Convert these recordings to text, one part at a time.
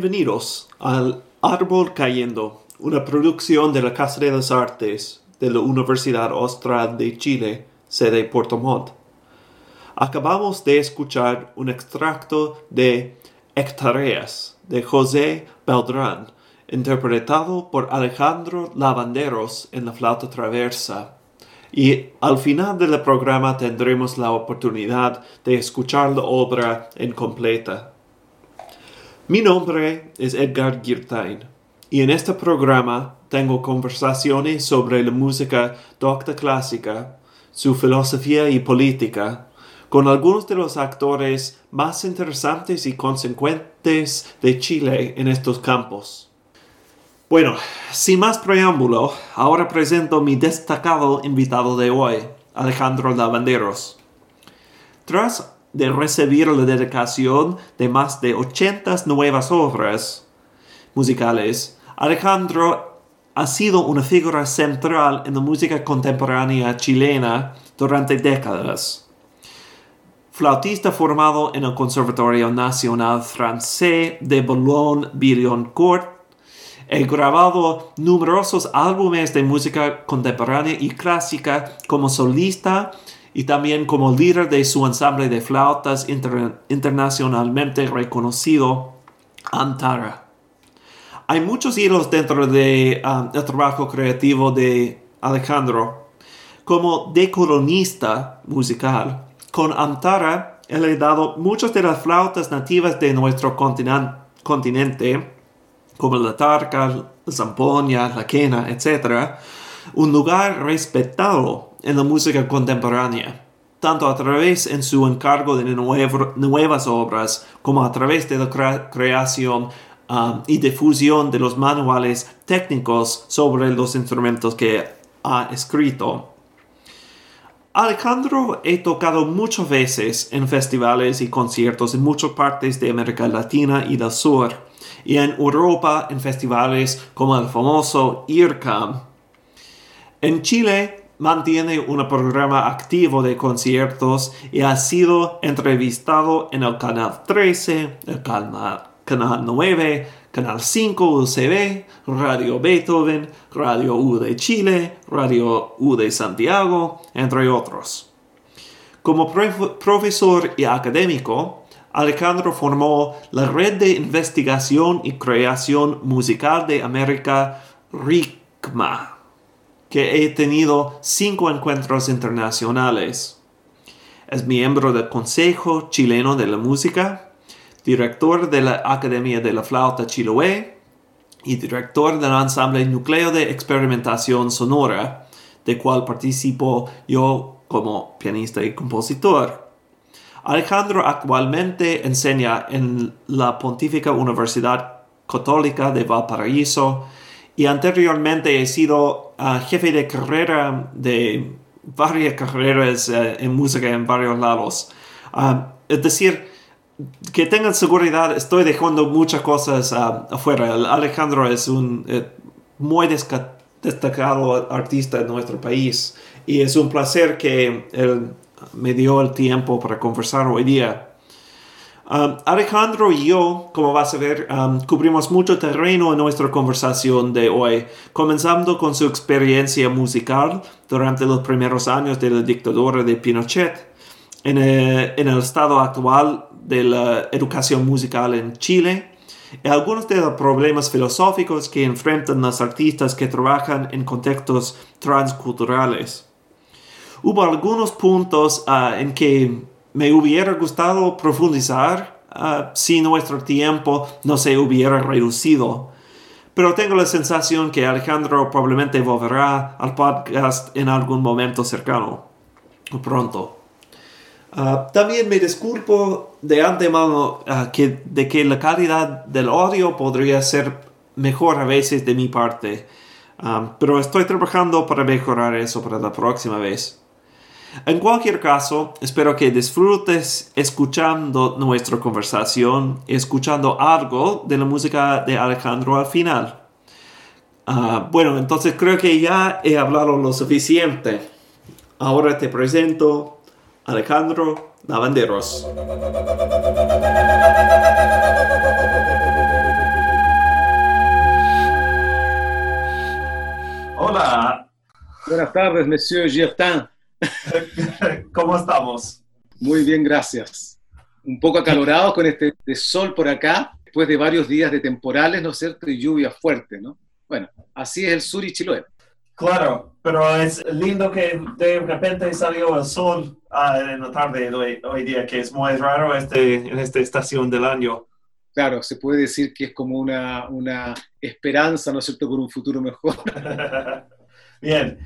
Bienvenidos al Árbol Cayendo, una producción de la Casa de las Artes de la Universidad Austral de Chile, sede Puerto Montt. Acabamos de escuchar un extracto de Hectareas de José Beltrán, interpretado por Alejandro Lavanderos en la flauta traversa. Y al final del programa tendremos la oportunidad de escuchar la obra en completa. Mi nombre es Edgar Girtain y en este programa tengo conversaciones sobre la música docta clásica, su filosofía y política, con algunos de los actores más interesantes y consecuentes de Chile en estos campos. Bueno, sin más preámbulo, ahora presento mi destacado invitado de hoy, Alejandro Lavanderos. Tras de recibir la dedicación de más de 80 nuevas obras musicales, Alejandro ha sido una figura central en la música contemporánea chilena durante décadas. Flautista formado en el Conservatorio Nacional Francés de Boulogne-Billancourt, ha grabado numerosos álbumes de música contemporánea y clásica como solista y también como líder de su ensamble de flautas internacionalmente reconocido, Antara. Hay muchos hilos dentro del um, trabajo creativo de Alejandro. Como decolonista musical, con Antara él ha dado muchas de las flautas nativas de nuestro continente, como la tarca, la zampoña, la quena, etc., un lugar respetado en la música contemporánea, tanto a través en su encargo de nuevas obras como a través de la creación um, y difusión de los manuales técnicos sobre los instrumentos que ha escrito. Alejandro he tocado muchas veces en festivales y conciertos en muchas partes de América Latina y del Sur, y en Europa en festivales como el famoso IRCAM. En Chile mantiene un programa activo de conciertos y ha sido entrevistado en el Canal 13, el Canal, 9, Canal 5 UCB, Radio Beethoven, Radio U de Chile, Radio U de Santiago, entre otros. Como profesor y académico, Alejandro formó la Red de Investigación y Creación Musical de América, RICMA que he tenido cinco encuentros internacionales. Es miembro del Consejo Chileno de la Música, director de la Academia de la Flauta Chiloé y director del ensamble Núcleo de Experimentación Sonora, de cual participo yo como pianista y compositor. Alejandro actualmente enseña en la Pontífica Universidad Católica de Valparaíso y anteriormente he sido ah, jefe de carrera de varias carreras eh, en música en varios lados. Ah, es decir, que tengan seguridad, estoy dejando muchas cosas ah, afuera. Alejandro es un eh, muy destacado artista en nuestro país y es un placer que él me dio el tiempo para conversar hoy día. Alejandro y yo, como vas a ver, cubrimos mucho terreno en nuestra conversación de hoy, comenzando con su experiencia musical durante los primeros años de la dictadura de Pinochet, en el, en el estado actual de la educación musical en Chile, y algunos de los problemas filosóficos que enfrentan los artistas que trabajan en contextos transculturales. Hubo algunos puntos uh, en que me hubiera gustado profundizar ah, si nuestro tiempo no se hubiera reducido. Pero tengo la sensación que Alejandro probablemente volverá al podcast en algún momento cercano pronto. Ah, también me disculpo de antemano ah, de que la calidad del audio podría ser mejor a veces de mi parte, pero estoy trabajando para mejorar eso para la próxima vez. En cualquier caso, espero que disfrutes escuchando nuestra conversación y escuchando algo de la música de Alejandro al final. Ah, bueno, entonces creo que ya he hablado lo suficiente. Ahora te presento Alejandro Lavanderos. Hola. Buenas tardes, Monsieur Girtin. ¿Cómo estamos? Muy bien, gracias. Un poco acalorado con este sol por acá, después de varios días de temporales, ¿no es cierto? Y lluvia fuerte, ¿no? Bueno, así es el sur y Chiloé. Claro, pero es lindo que de repente salió el sol ah, en la tarde hoy, hoy, día, que es muy raro este, en esta estación del año. Claro, se puede decir que es como una, una esperanza, ¿no es cierto?, por un futuro mejor. Bien,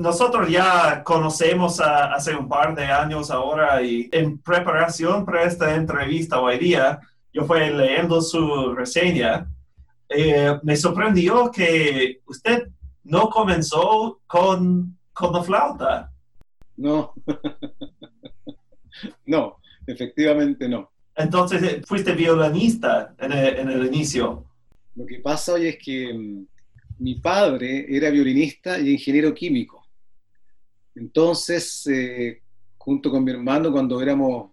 nosotros ya conocemos hace un par de años ahora y en preparación para esta entrevista hoy día, yo fui leyendo su reseña. Eh, me sorprendió que usted no comenzó con, con la flauta. No, no, efectivamente no. Entonces, eh, fuiste violinista en el, inicio. Lo que pasa hoy es que mm, mi padre era violinista y ingeniero químico. Entonces, eh, junto con mi hermano, cuando éramos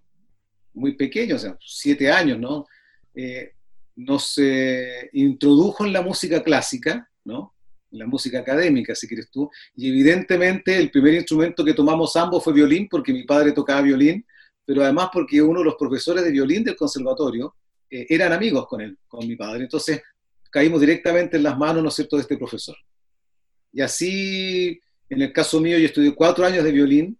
muy pequeños, o sea, siete años, ¿no? Eh, nos introdujo en la música clásica, ¿no? la música académica, si quieres tú, y evidentemente el primer instrumento que tomamos ambos fue violín, porque mi padre tocaba violín, pero además porque uno de los profesores de violín del conservatorio eh, eran amigos con él, con mi padre, entonces caímos directamente en las manos, ¿no es cierto?, de este profesor. Y así, en el caso mío, yo estudié cuatro años de violín,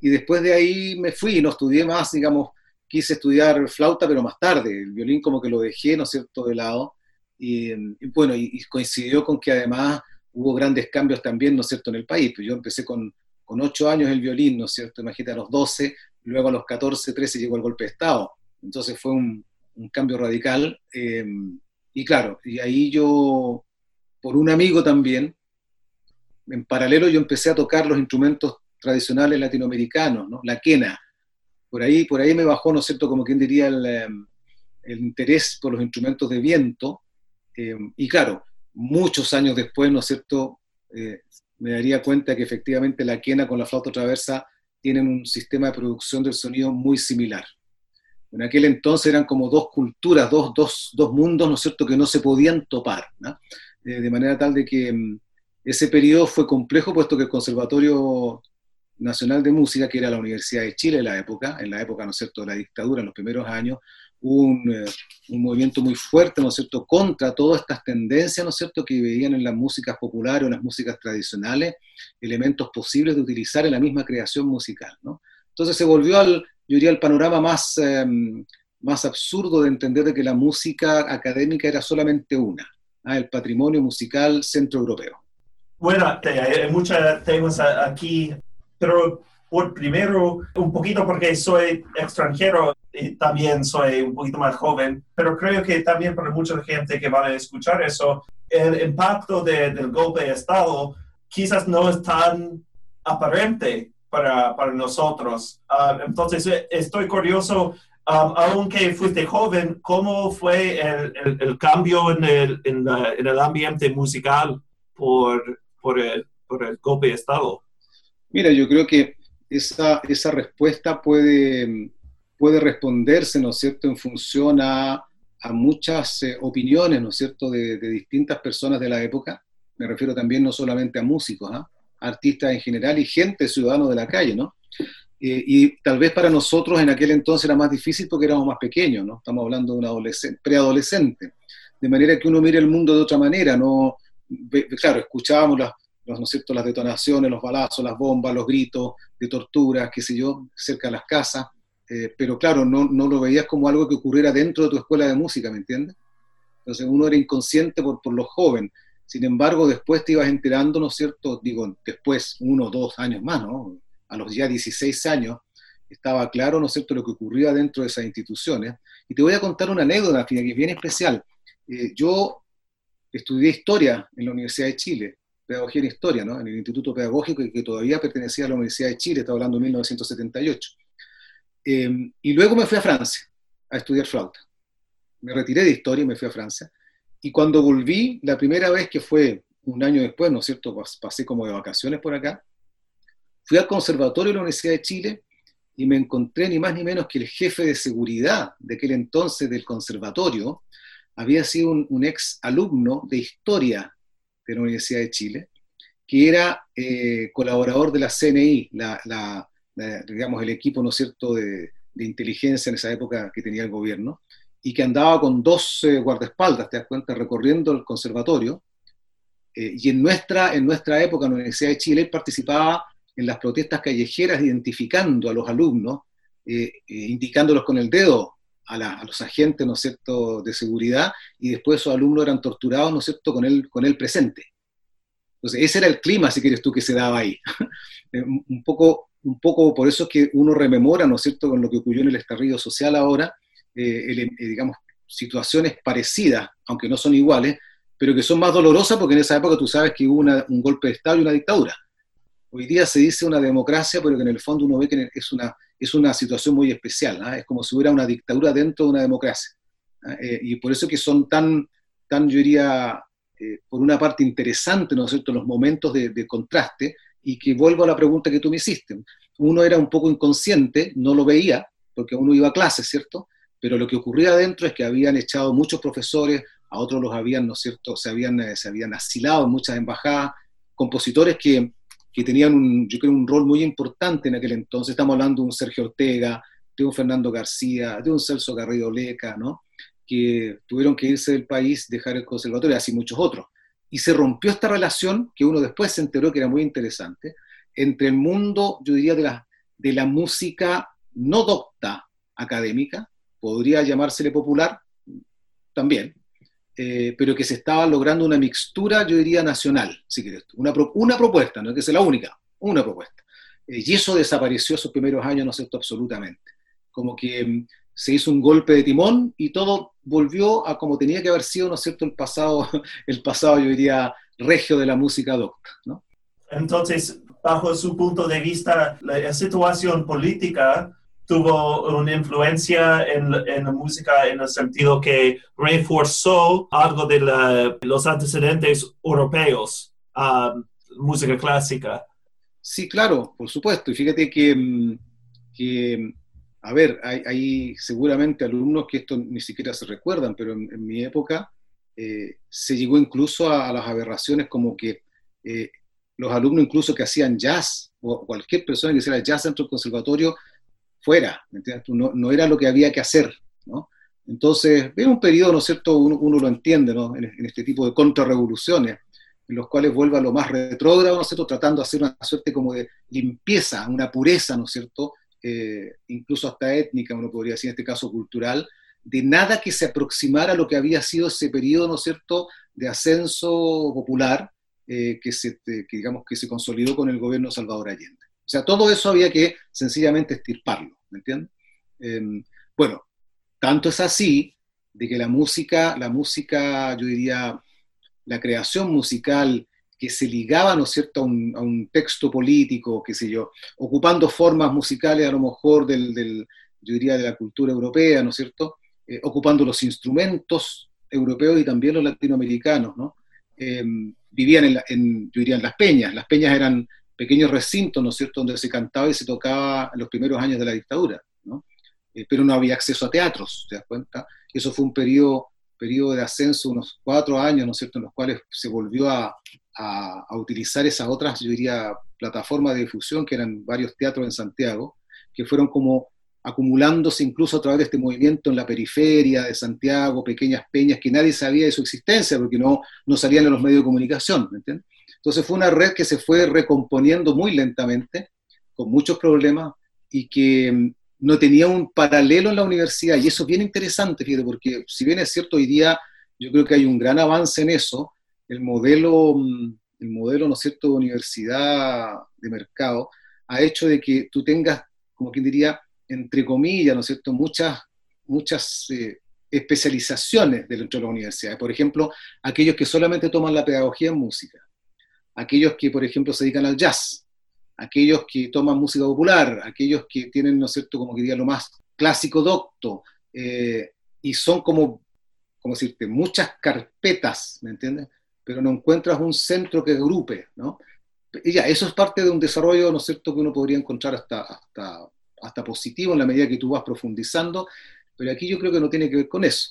y después de ahí me fui, y no estudié más, digamos, quise estudiar flauta, pero más tarde, el violín como que lo dejé, ¿no es cierto?, de lado, y, bueno, y, coincidió con que además hubo grandes cambios también, ¿no es cierto?, en el país. Pues yo empecé con, con 8 años el violín, ¿no es cierto? Imagínate, a los 12, luego a los 14, 13 llegó el golpe de Estado. Entonces fue un, un cambio radical. Eh, y claro, y ahí yo, por un amigo también, en paralelo yo empecé a tocar los instrumentos tradicionales latinoamericanos, ¿no? La quena. Por ahí, por ahí me bajó, ¿no es cierto?, como quien diría, el, eh, interés por los instrumentos de viento, eh, y claro, muchos años después, ¿no es cierto?, eh, me daría cuenta que efectivamente la quena con la flauta traversa tienen un sistema de producción del sonido muy similar. En aquel entonces eran como dos culturas, dos, dos, dos mundos, ¿no es cierto?, que no se podían topar, eh, de manera tal de que mm, ese periodo fue complejo, puesto que el Conservatorio Nacional de Música, que era la Universidad de Chile en la época, en la época, ¿no es cierto?, de la dictadura, en los primeros años, un, eh, un, movimiento muy fuerte, ¿no es cierto?, contra todas estas tendencias, ¿no es cierto?, que veían en las músicas populares o en las músicas tradicionales elementos posibles de utilizar en la misma creación musical, ¿no? Entonces se volvió al, yo diría, al panorama más, em, más absurdo de entender de que la música académica era solamente una, ¿ah? el patrimonio musical centroeuropeo. Bueno, hay muchos temas aquí, pero por primero, un poquito porque soy extranjero, y también soy un poquito más joven, pero creo que también para mucha gente que va a escuchar eso, el impacto del golpe de Estado quizás no es tan aparente para, para nosotros. Ah, entonces, estoy curioso, um, aunque fuiste joven, ¿cómo fue el, el, cambio en el, en, en el, ambiente musical por, por, el, por el golpe de Estado? Mira, yo creo que esa, esa respuesta puede puede responderse, ¿no es cierto?, en función a, a muchas eh, opiniones, ¿no es cierto?, de, distintas personas de la época. Me refiero también no solamente a músicos, ¿ah? artistas en general y gente, ciudadanos de la calle, ¿no? Eh, y tal vez para nosotros en aquel entonces era más difícil porque éramos más pequeños, ¿no? Estamos hablando de un adolescente, preadolescente. De manera que uno mire el mundo de otra manera, ¿no? Claro, escuchábamos las, los, ¿no es cierto? las detonaciones, los balazos, las bombas, los gritos de torturas, qué sé yo, cerca de las casas, eh, pero claro, no, no, lo veías como algo que ocurriera dentro de tu escuela de música, ¿me entiendes? Entonces uno era inconsciente por, por los jóvenes. Sin embargo, después te ibas enterando, ¿no es cierto? Digo, después, uno o dos años más, ¿no? A los ya 16 años, estaba claro, ¿no es cierto?, lo que ocurría dentro de esas instituciones. Y te voy a contar una anécdota, que es bien especial. Eh, yo estudié historia en la Universidad de Chile, pedagogía en historia, ¿no? En el Instituto Pedagógico que todavía pertenecía a la Universidad de Chile, estaba hablando de 1978. Em, y luego me fui a Francia a estudiar flauta. Me retiré de historia y me fui a Francia. Y cuando volví, la primera vez que fue un año después, ¿no es cierto? Pasé como de vacaciones por acá. Fui al Conservatorio de la Universidad de Chile y me encontré ni más ni menos que el jefe de seguridad de aquel entonces del conservatorio había sido un, un ex alumno de historia de la Universidad de Chile que era eh, colaborador de la CNI, la, digamos, el equipo, ¿no es cierto?, de, inteligencia en esa época que tenía el gobierno, y que andaba con dos eh, guardaespaldas, te das cuenta, recorriendo el conservatorio. Eh, y en nuestra, en nuestra época, en la Universidad de Chile, participaba en las protestas callejeras, identificando a los alumnos, indicándolos con el dedo a, los agentes, ¿no es cierto?, de seguridad, y después esos alumnos eran torturados, ¿no es cierto?, con él, con él presente. Entonces, ese era el clima, si quieres tú, que se daba ahí. Eh, un, poco, un poco por eso es que uno rememora, ¿no es cierto?, con lo que ocurrió en el estallido social ahora, eh, eh, digamos, situaciones parecidas, aunque no son iguales, pero que son más dolorosas porque en esa época tú sabes que hubo un golpe de Estado y una dictadura. Hoy día se dice una democracia, pero que en el fondo uno ve que es una, es una situación muy especial, ¿ah? es como si hubiera una dictadura dentro de una democracia. ¿ah? y por eso que son tan, tan yo diría, eh, por una parte interesante, ¿no es cierto?, los momentos de, contraste, y que vuelvo a la pregunta que tú me hiciste. Uno era un poco inconsciente, no lo veía, porque uno iba a clases, ¿cierto? Pero lo que ocurría adentro es que habían echado muchos profesores, a otros los habían, ¿no es cierto?, se habían, eh, se habían asilado en muchas embajadas, compositores que, que tenían, un, yo creo, un rol muy importante en aquel entonces. Estamos hablando de un Sergio Ortega, de un Fernando García, de un Celso Garrido Leca, ¿no? que tuvieron que irse del país, dejar el conservatorio, así muchos otros. Y se rompió esta relación, que uno después se enteró que era muy interesante, entre el mundo, yo diría, de la, de la música no docta académica, podría llamársele popular también, eh, pero que se estaba logrando una mixtura, yo diría, nacional, si quieres, una, una propuesta, no es que sea la única, una propuesta. Eh, y eso desapareció esos primeros años, no sé, absolutamente. Como que mm, se hizo un golpe de timón y todo volvió a como tenía que haber sido, ¿no es cierto?, el pasado, el pasado yo diría, regio de la música docta, ¿no? Entonces, bajo su punto de vista, la situación política tuvo una influencia en, la música en el sentido que reforzó algo de los antecedentes europeos a música clásica. Sí, claro, por supuesto. Y fíjate que, mm, que a ver, hay, seguramente alumnos que esto ni siquiera se recuerdan, pero en, mi época eh, se llegó incluso a, las aberraciones como que eh, los alumnos incluso que hacían jazz, o cualquier persona que hiciera jazz dentro del conservatorio, fuera. No, era lo que había que hacer, ¿no? Entonces, es un periodo, ¿no es cierto?, uno, lo entiende, ¿no? En, este tipo de contrarrevoluciones, en los cuales vuelve a lo más retrógrado, ¿no es cierto?, tratando de hacer una suerte como de limpieza, una pureza, ¿no es cierto?, eh, incluso hasta étnica, uno podría decir en este caso cultural, de nada que se aproximara a lo que había sido ese periodo, ¿no es cierto?, de ascenso popular eh, que, se, digamos, que se consolidó con el gobierno de Salvador Allende. O sea, todo eso había que sencillamente estirparlo, ¿me entiendes? Em, bueno, tanto es así de que la música, la música, yo diría, la creación musical que se ligaba, ¿no es cierto?, a un, texto político, qué sé yo, ocupando formas musicales a lo mejor del, yo diría, de la cultura europea, ¿no es cierto?, eh, ocupando los instrumentos europeos y también los latinoamericanos, ¿no? Em, vivían yo diría, en las peñas. Las peñas eran pequeños recintos, ¿no es cierto?, donde se cantaba y se tocaba en los primeros años de la dictadura, ¿no? Eh, pero no había acceso a teatros, ¿te das cuenta? Eso fue un periodo, periodo de ascenso, unos cuatro años, ¿no es cierto?, en los cuales se volvió a, a, utilizar esas otras, yo diría, plataformas de difusión, que eran varios teatros en Santiago, que fueron como acumulándose incluso a través de este movimiento en la periferia de Santiago, pequeñas peñas que nadie sabía de su existencia porque no, no salían en los medios de comunicación, ¿me entiendes? Entonces fue una red que se fue recomponiendo muy lentamente, con muchos problemas, y que mm, no tenía un paralelo en la universidad, y eso es bien interesante, fíjate, porque si bien es cierto, hoy día yo creo que hay un gran avance en eso, el modelo, mm, el modelo, ¿no es cierto?, de universidad de mercado, ha hecho de que tú tengas, como quien diría, entre comillas, ¿no es cierto?, muchas, muchas eh, especializaciones dentro de las universidades. Por ejemplo, aquellos que solamente toman la pedagogía en música, aquellos que, por ejemplo, se dedican al jazz, aquellos que toman música popular, aquellos que tienen, ¿no es cierto?, como que diría, lo más clásico docto, eh, y son como, como decirte, muchas carpetas, ¿me entiendes?, pero no encuentras un centro que agrupe, ¿no? Y ya, eso es parte de un desarrollo, ¿no es cierto?, que uno podría encontrar hasta, hasta, hasta positivo en la medida que tú vas profundizando, pero aquí yo creo que no tiene que ver con eso.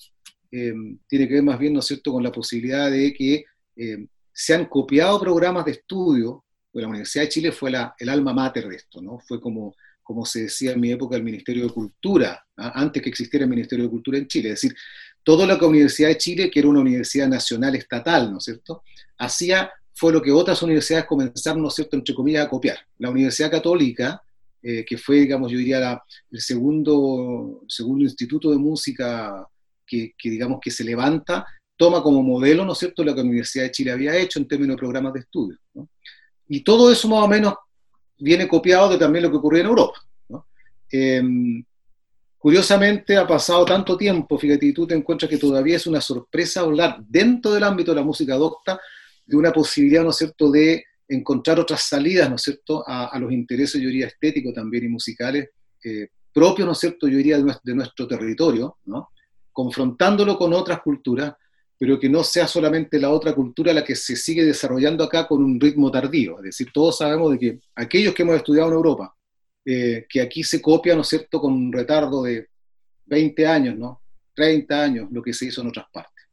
Eh, tiene que ver más bien, ¿no es cierto?, con la posibilidad de que eh, se han copiado programas de estudio, pues la Universidad de Chile fue la, el alma mater de esto, ¿no? Fue como, como se decía en mi época el Ministerio de Cultura, ¿ah? antes que existiera el Ministerio de Cultura en Chile, es decir, todo lo que la Universidad de Chile, que era una universidad nacional estatal, ¿no es cierto?, hacía fue lo que otras universidades comenzaron, ¿no cierto?, entre comillas, a copiar. La Universidad Católica, eh, que fue, digamos, yo diría, el segundo, segundo instituto de música que, digamos, que se levanta, toma como modelo, ¿no es cierto?, lo que la Universidad de Chile había hecho en términos de programas de estudio. Y todo eso más o menos viene copiado de también lo que ocurrió en Europa. Em, curiosamente ha pasado tanto tiempo, fíjate, y tú te encuentras que todavía es una sorpresa hablar dentro del ámbito de la música docta de una posibilidad, ¿no es cierto?, de encontrar otras salidas, ¿no es cierto?, a, los intereses, yo diría, estéticos también y musicales eh, propios, ¿no es cierto?, yo diría, de nuestro, territorio, ¿no? confrontándolo con otras culturas, pero que no sea solamente la otra cultura la que se sigue desarrollando acá con un ritmo tardío. Es decir, todos sabemos de que aquellos que hemos estudiado en Europa, eh, que aquí se copia, ¿no es cierto?, con un retardo de 20 años, ¿no? 30 años, lo que se hizo en otras partes.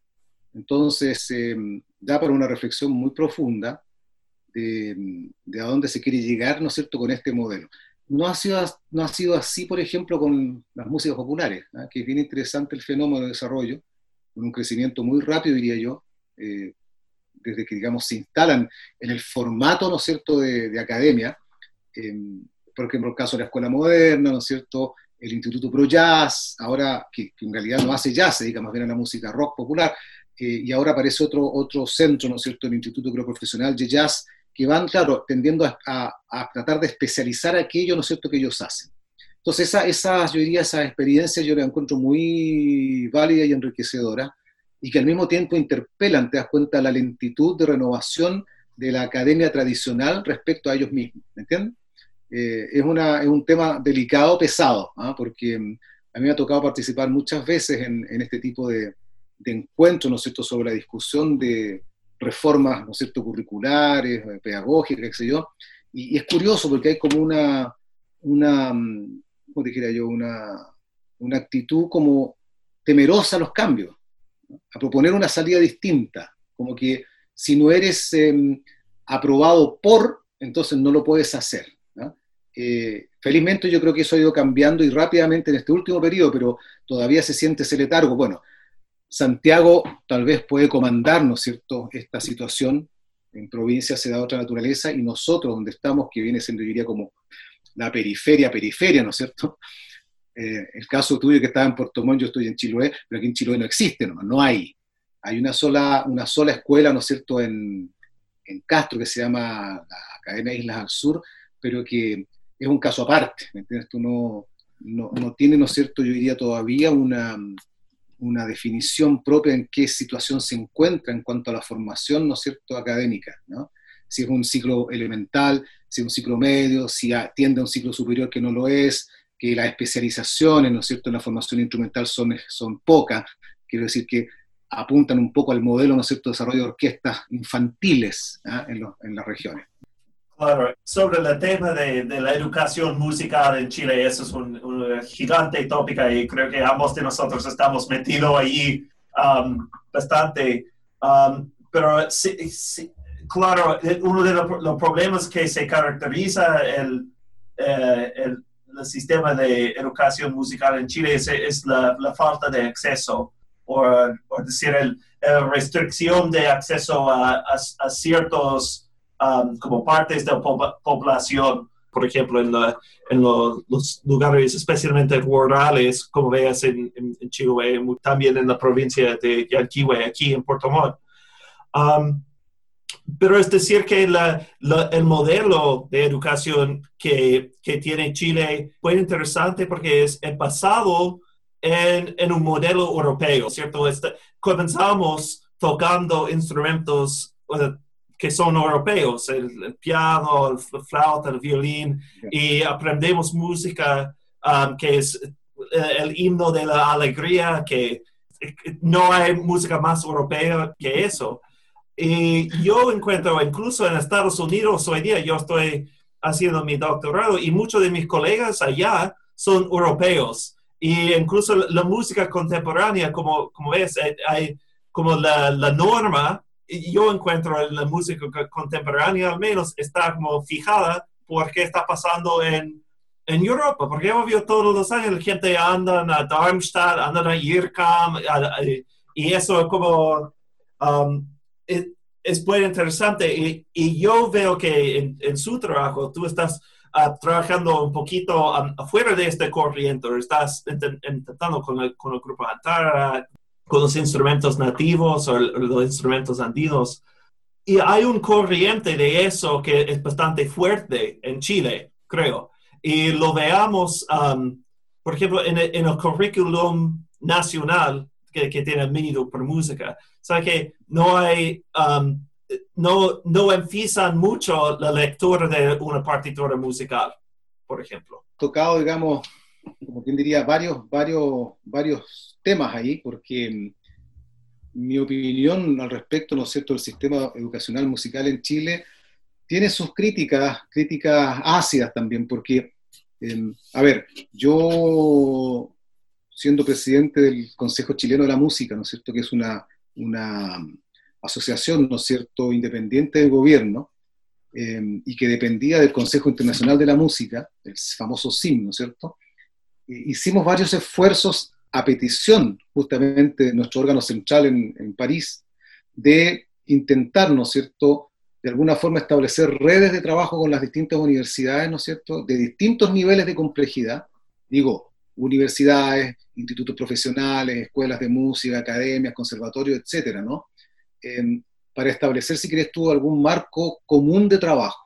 Entonces, eh, da para una reflexión muy profunda de, a dónde se quiere llegar, ¿no es cierto?, con este modelo. No ha sido, no ha sido así, por ejemplo, con las músicas populares, ¿ah? que es bien interesante el fenómeno de desarrollo, un crecimiento muy rápido, diría yo, eh, desde que, digamos, se instalan en el formato, ¿no cierto?, de, academia, eh, por ejemplo, el caso de la Escuela Moderna, ¿no es cierto?, el Instituto Pro Jazz, ahora que, en realidad no hace jazz, se dedica más bien a la música rock popular, y ahora aparece otro, otro centro, ¿no es cierto?, el Instituto Profesional de Jazz, que van, claro, tendiendo a, a, tratar de especializar aquello, ¿no es cierto?, que ellos hacen. Entonces, esa, esas, yo diría, esa experiencia yo la encuentro muy válida y enriquecedora, y que al mismo tiempo interpelan, te das cuenta, la lentitud de renovación de la academia tradicional respecto a ellos mismos, ¿me entiendes? Eh, es, una, es un tema delicado, pesado, ¿ah? porque mm, a mí me ha tocado participar muchas veces en, en este tipo de, de encuentro, ¿no es cierto?, sobre la discusión de reformas, ¿no es cierto?, curriculares, eh, pedagógicas, qué sé yo, y, es curioso porque hay como una, una ¿cómo dijera yo?, una, una actitud como temerosa a los cambios, a proponer una salida distinta, como que si no eres em, aprobado por, entonces no lo puedes hacer. Eh, felizmente yo creo que eso ha ido cambiando y rápidamente en este último periodo, pero todavía se siente ese letargo. Bueno, Santiago tal vez puede comandar, ¿no es cierto?, esta situación. En provincia se da otra naturaleza y nosotros, donde estamos, que viene siendo, diría, como la periferia, periferia, ¿no es cierto? Eh, el caso tuyo que estaba en Puerto Montt, yo estoy en Chiloé, pero aquí en Chiloé no existe, no, no hay. Hay una sola, una sola escuela, ¿no es cierto?, en, en Castro, que se llama la Academia de Islas al Sur, pero que es un caso aparte, ¿me no, no, no tiene, ¿no es cierto?, yo diría todavía una, una definición propia en qué situación se encuentra en cuanto a la formación, ¿no es cierto?, académica, ¿no? Si es un ciclo elemental, si un ciclo medio, si atiende a un ciclo superior que no lo es, que las especializaciones, ¿no es cierto?, en la formación instrumental son, son pocas, quiero decir que apuntan un poco al modelo, ¿no es cierto?, de desarrollo de orquestas infantiles ¿ah? en, en las regiones. Claro, sobre el tema de, de, la educación musical en Chile, eso es un, gigante tópica y creo que ambos de nosotros estamos metidos ahí um, bastante. Um, pero sí, claro, uno de los, problemas que se caracteriza el, eh, el, el, sistema de educación musical en Chile es, la, la, falta de acceso, o, decir, la restricción de acceso a, a, ciertos Um, como partes de la población, por ejemplo, en, en los lugares especialmente rurales, como veas en, en, Chile, también en la provincia de Yanquihue, aquí en Puerto Montt. Um, pero es decir que la, el modelo de educación que, que, tiene Chile fue interesante porque es basado en, en un modelo europeo, ¿cierto? Este, comenzamos tocando instrumentos que son europeos, el, piano, el flauta, el violín, y aprendemos música um, que es eh, el himno de la alegría, que no hay música más europea que eso. Y yo encuentro, incluso en Estados Unidos hoy día, yo estoy haciendo mi doctorado y muchos de mis colegas allá son europeos. Y incluso la música contemporánea, como, como ves, hay, como la, la norma yo encuentro en la música contemporánea al menos está como fijada por qué está pasando en, en Europa, porque obvio todos los años la gente anda a Darmstadt, anda a IRCAM, y eso como um, es, muy interesante. Y, y, yo veo que en, su trabajo tú estás uh, trabajando un poquito um, afuera de este corriente, estás intentando con el, con el grupo Antara, con los instrumentos nativos o los instrumentos andinos. Y hay un corriente de eso que es bastante fuerte en Chile, creo. Y lo veamos, um, por ejemplo, en el, en el currículum nacional que, que tiene el mínimo por música. O sea que no hay, um, no, no empiezan mucho la lectura de una partitura musical, por ejemplo. Tocado, digamos, como quien diría, varios, varios, varios temas ahí, porque mm, mi opinión al respecto, ¿no es cierto?, del sistema educacional musical en Chile tiene sus críticas, críticas ácidas también, porque, em, a ver, yo siendo presidente del Consejo Chileno de la Música, ¿no es cierto?, que es una, una asociación, ¿no es cierto?, independiente del gobierno, em, y que dependía del Consejo Internacional de la Música, el famoso CIM, ¿no es cierto?, hicimos varios esfuerzos a petición justamente de nuestro órgano central en, París, de intentar, ¿no es cierto?, de alguna forma establecer redes de trabajo con las distintas universidades, ¿no es cierto?, de distintos niveles de complejidad, digo, universidades, institutos profesionales, escuelas de música, academias, conservatorios, etcétera, ¿no? para establecer, si querés tú, algún marco común de trabajo.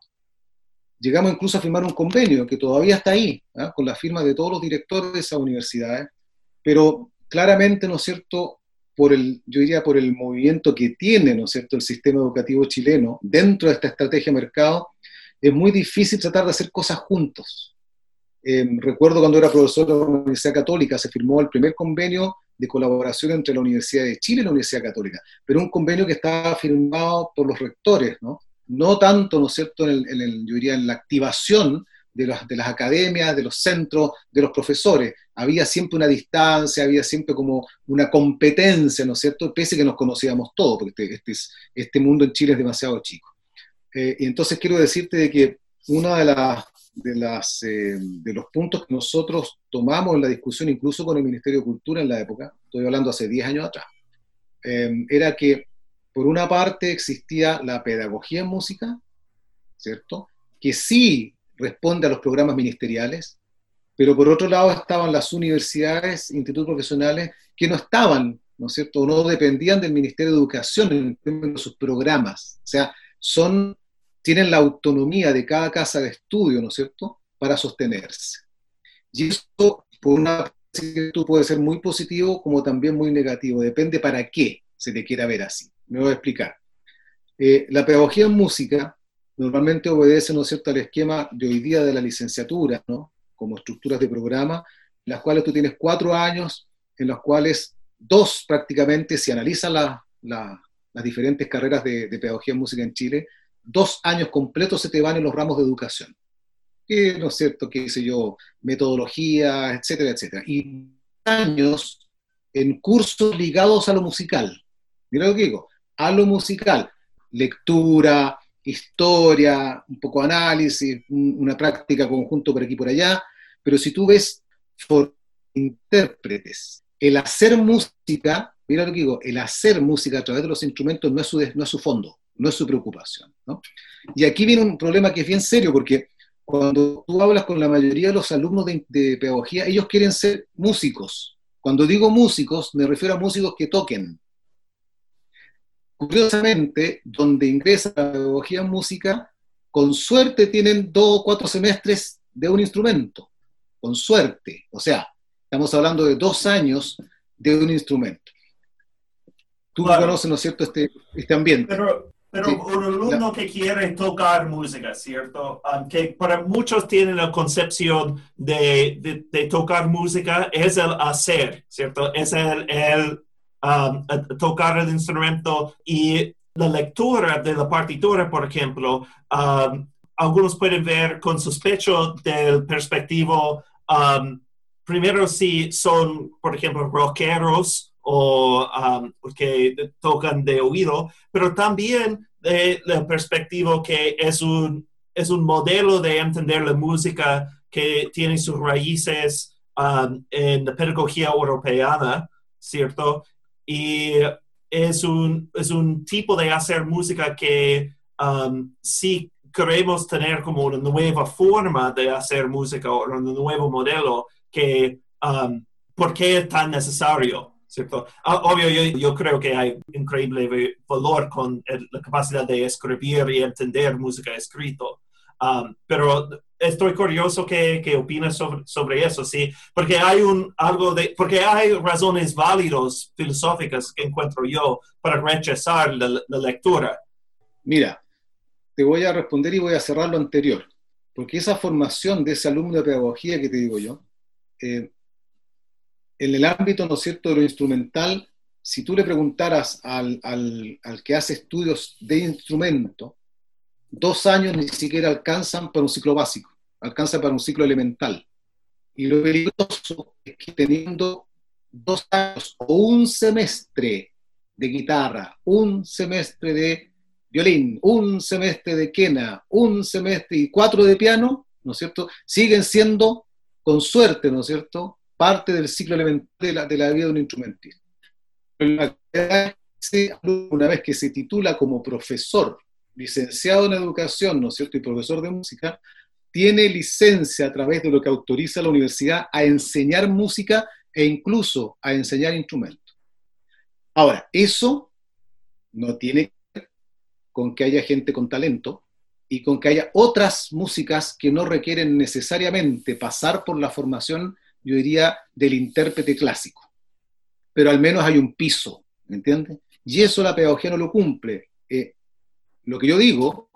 Llegamos incluso a firmar un convenio que todavía está ahí, ¿ah? con la firma de todos los directores de esas universidades, pero claramente, ¿no es cierto?, por el, yo diría por el movimiento que tiene, ¿no es cierto?, el sistema educativo chileno dentro de esta estrategia de mercado, es muy difícil tratar de hacer cosas juntos. Em, recuerdo cuando era profesor de la Universidad Católica, se firmó el primer convenio de colaboración entre la Universidad de Chile y la Universidad Católica, pero un convenio que estaba firmado por los rectores, ¿no? No tanto, ¿no es cierto?, en, el, yo diría en la activación de las, de las academias, de los centros, de los profesores. Había siempre una distancia, había siempre como una competencia, ¿no es cierto? Pese a que nos conocíamos todos, porque este, este, este mundo en Chile es demasiado chico. Eh, y entonces quiero decirte de que uno de, las, de, las, eh, de los puntos que nosotros tomamos en la discusión, incluso con el Ministerio de Cultura en la época, estoy hablando hace 10 años atrás, eh, era que por una parte existía la pedagogía en música, ¿cierto? Que sí responde a los programas ministeriales, pero por otro lado estaban las universidades, institutos profesionales, que no estaban, ¿no es cierto?, no dependían del Ministerio de Educación en sus programas. O sea, son, tienen la autonomía de cada casa de estudio, ¿no es cierto?, para sostenerse. Y esto, por una parte, puede ser muy positivo como también muy negativo, depende para qué se te quiera ver así. Me voy a explicar. Eh, la pedagogía en música normalmente obedece, ¿no es cierto?, al esquema de hoy día de la licenciatura, ¿no? Como estructuras de programa, en las cuales tú tienes cuatro años, en los cuales dos prácticamente, si analizan las diferentes carreras de, pedagogía en música en Chile, dos años completos se te van en los ramos de educación. Que, ¿no es cierto?, qué sé yo, metodología, etcétera, etcétera. Y años en cursos ligados a lo musical. Mira lo que digo, a lo musical, lectura, historia, un poco análisis, una práctica conjunto por aquí y por allá, pero si tú ves por intérpretes, el hacer música, mira lo que digo, el hacer música a través de los instrumentos no es su, no es su fondo, no es su preocupación. Y aquí viene un problema que es bien serio, porque cuando tú hablas con la mayoría de los alumnos de, de pedagogía, ellos quieren ser músicos. Cuando digo músicos, me refiero a músicos que toquen, Curiosamente, donde ingresa la pedagogía en música, con suerte tienen dos o cuatro semestres de un instrumento, con suerte. O sea, estamos hablando de dos años de un instrumento. Tú conoces, ¿no es cierto?, este, este ambiente. Pero, un alumno que quiere tocar música, ¿cierto? que para muchos tienen la concepción de, de, tocar música es el hacer, ¿cierto? Es el, el Um, tocar el instrumento y la lectura de la partitura, por ejemplo, um, algunos pueden ver con sospecho del perspectivo, um, primero si son, por ejemplo, rockeros o um, que tocan de oído, pero también de la perspectiva que es un, es un modelo de entender la música que tiene sus raíces um, en la pedagogía europeana, ¿cierto? Y es un, es un tipo de hacer música que um, sí queremos tener como una nueva forma de hacer música o un nuevo modelo que, um, ¿por qué es tan necesario? ¿Cierto? Ah, obvio, yo, creo que hay increíble valor con la capacidad de escribir y entender música escrito. Um, pero estoy curioso qué, qué opinas sobre, sobre, eso, sí, porque hay un algo de, porque hay razones válidas filosóficas que encuentro yo para rechazar la, lectura. Mira, te voy a responder y voy a cerrar lo anterior, porque esa formación de ese alumno de pedagogía que te digo yo, eh, en el ámbito, ¿no es cierto?, de lo instrumental, si tú le preguntaras al, que hace estudios de instrumento, dos años ni siquiera alcanzan para un ciclo básico, alcanzan para un ciclo elemental. Y lo peligroso es que teniendo dos años o un semestre de guitarra, un semestre de violín, un semestre de quena, un semestre y cuatro de piano, ¿no es cierto? Siguen siendo, con suerte, ¿no es cierto?, parte del ciclo elemental de la, vida de un instrumentista. Una vez que se titula como profesor, licenciado en educación, ¿no es cierto?, y profesor de música, tiene licencia a través de lo que autoriza la universidad a enseñar música e incluso a enseñar instrumentos. Ahora, eso no tiene que ver con que haya gente con talento y con que haya otras músicas que no requieren necesariamente pasar por la formación yo diría, del intérprete clásico. Pero al menos hay un piso, ¿me entiendes? Y eso la pedagogía no lo cumple. Eh, lo que yo digo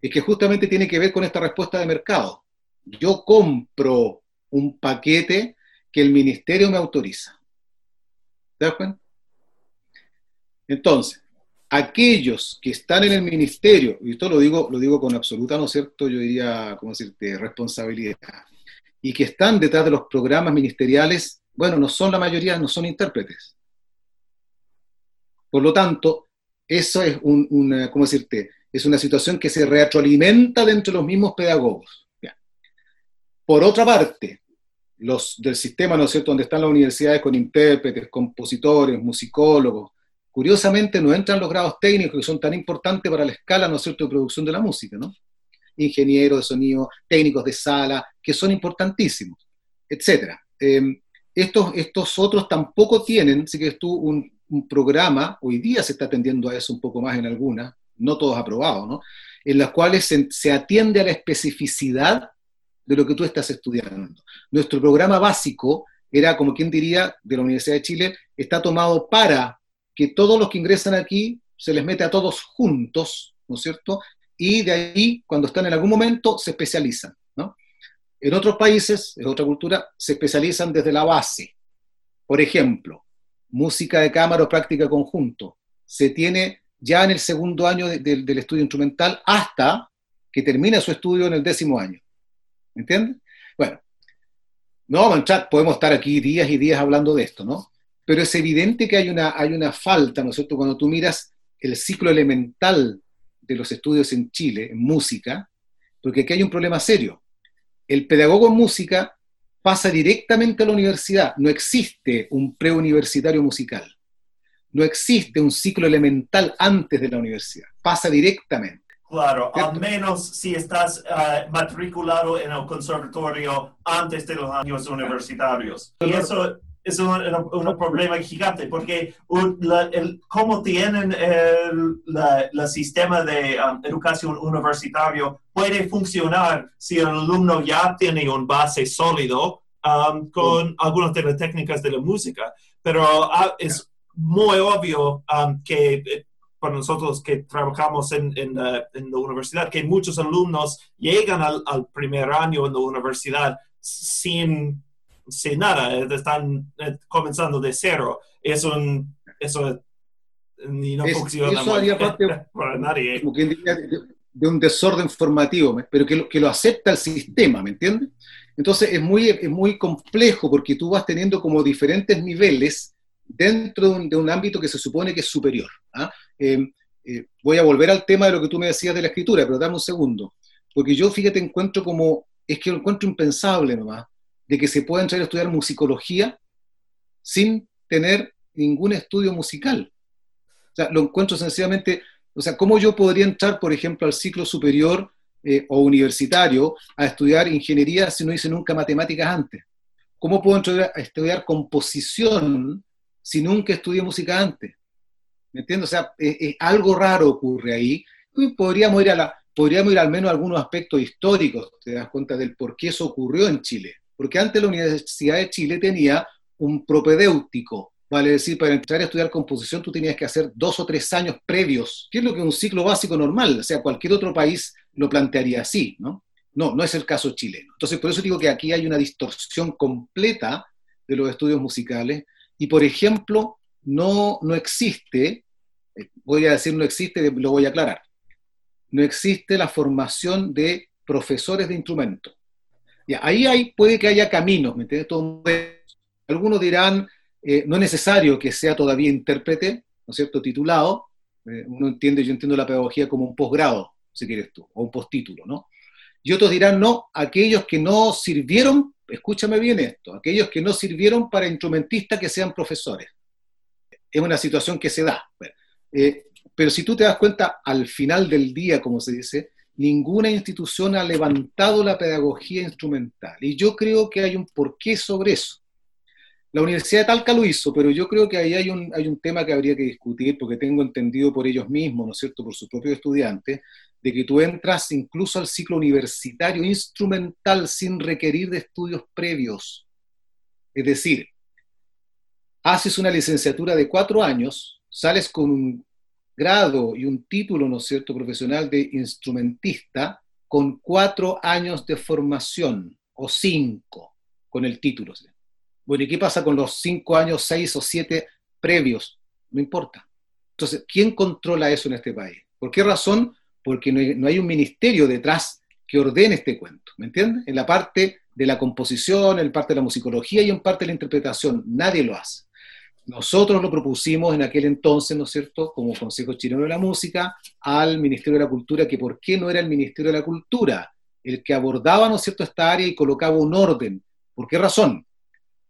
es que justamente tiene que ver con esta respuesta de mercado. Yo compro un paquete que el ministerio me autoriza. ¿Te das? Entonces, aquellos que están en el ministerio, y esto lo digo, lo digo con absoluta, ¿no es cierto? Yo diría, ¿cómo decirte?, responsabilidad y que están detrás de los programas ministeriales, bueno, no son la mayoría, no son intérpretes. Por lo tanto, eso es una, ¿cómo decirte? Es una situación que se retroalimenta dentro de los mismos pedagogos. Por otra parte, los del sistema, ¿no es cierto?, donde están las universidades con intérpretes, compositores, musicólogos, curiosamente no entran los grados técnicos que son tan importantes para la escala, ¿no es cierto?, de producción de la música, ¿no? Ingenieros de sonido, técnicos de sala, que son importantísimos, etc. Em, estos, estos otros tampoco tienen, si que tú, un, programa, hoy día se está atendiendo a eso un poco más en algunas, no todos aprobados, ¿no? en las cuales se, se atiende a la especificidad de lo que tú estás estudiando. Nuestro programa básico era, como quien diría, de la Universidad de Chile, está tomado para que todos los que ingresan aquí se les mete a todos juntos, ¿no es cierto? Y de ahí, cuando están en algún momento, se especializan. ¿no? En otros países, en otra cultura, se especializan desde la base. Por ejemplo, música de cámara o práctica conjunto. Se tiene ya en el segundo año del estudio instrumental hasta que termina su estudio en el décimo año. ¿Me entiendes? Bueno, no vamos a entrar, podemos estar aquí días y días hablando de esto, ¿no? Pero es evidente que hay una, hay una falta, ¿no es cierto? Cuando tú miras el ciclo elemental de los estudios en Chile, en música, porque aquí hay un problema serio. El pedagogo en música pasa directamente a la universidad. No existe un preuniversitario musical. No existe un ciclo elemental antes de la universidad. Pasa directamente. Claro, al menos si estás eh, matriculado en el conservatorio antes de los años universitarios. Y eso es un, problema gigante porque el, cómo tienen el la, sistema de um, educación universitario puede funcionar si el alumno ya tiene un base sólido um, con algunas de las técnicas de la música, pero ah, es muy obvio um, que eh, para nosotros que trabajamos en, en, la, universidad, que muchos alumnos llegan al, al primer año en la universidad sin sin nada, eh, están eh, comenzando de cero. Es un, eso ni no funciona eso haría parte para nadie. de, un desorden formativo, pero que lo, que lo acepta el sistema, ¿me entiendes? Entonces es muy, es muy complejo porque tú vas teniendo como diferentes niveles dentro de un, ámbito que se supone que es superior. ¿ah? Em, eh, voy a volver al tema de lo que tú me decías de la escritura, pero dame un segundo, porque yo, fíjate, encuentro como, es que lo encuentro impensable nomás, de que se pueda entrar a estudiar musicología sin tener ningún estudio musical. O sea, lo encuentro sencillamente, o sea, ¿cómo yo podría entrar, por ejemplo, al ciclo superior eh, o universitario a estudiar ingeniería si no hice nunca matemáticas antes? ¿Cómo puedo entrar a estudiar composición si nunca estudié música antes? ¿Me entiendes? O sea, algo raro ocurre ahí. podríamos ir, a la, podríamos ir al menos a algunos aspectos históricos, te das cuenta del por qué eso ocurrió en Chile. Porque antes la Universidad de Chile tenía un propedéutico, vale decir, para entrar a estudiar composición tú tenías que hacer dos o tres años previos, que es lo que un ciclo básico normal, o sea, cualquier otro país lo plantearía así, ¿no? No, no es el caso chileno. Entonces, por eso digo que aquí hay una distorsión completa de los estudios musicales y, por ejemplo, no, no existe, eh, voy a decir no existe, lo voy a aclarar, no existe la formación de profesores de instrumento. Ya, ahí hay, puede que haya caminos, ¿me entiendes? algunos dirán, eh, no es necesario que sea todavía intérprete, ¿no es cierto?, titulado. Eh, uno entiende, yo entiendo la pedagogía como un posgrado, si quieres tú, o un postítulo, ¿no? Y otros dirán, no, aquellos que no sirvieron, escúchame bien esto, aquellos que no sirvieron para instrumentistas que sean profesores. Es una situación que se da. Eh, pero si tú te das cuenta, al final del día, como se dice, ninguna institución ha levantado la pedagogía instrumental. Y yo creo que hay un porqué sobre eso. La Universidad de Talca lo hizo, pero yo creo que ahí hay un, hay un tema que habría que discutir, porque tengo entendido por ellos mismos, ¿no es cierto?, por sus propios estudiantes, de que tú entras incluso al ciclo universitario instrumental sin requerir de estudios previos. Es decir, haces una licenciatura de cuatro años, sales con un grado y un título, ¿no es cierto?, profesional de instrumentista con cuatro años de formación, o cinco, con el título. Bueno, ¿y qué pasa con los cinco años, seis o siete previos? No importa. Entonces, ¿quién controla eso en este país? ¿Por qué razón? Porque no hay, un ministerio detrás que ordene este cuento, ¿me entiendes? En la parte de la composición, en parte de la musicología y en parte de la interpretación, nadie lo hace. Nosotros lo propusimos en aquel entonces, ¿no es cierto?, como Consejo Chileno de la Música, al Ministerio de la Cultura, que por qué no era el Ministerio de la Cultura el que abordaba, ¿no es cierto?, esta área y colocaba un orden. ¿Por qué razón?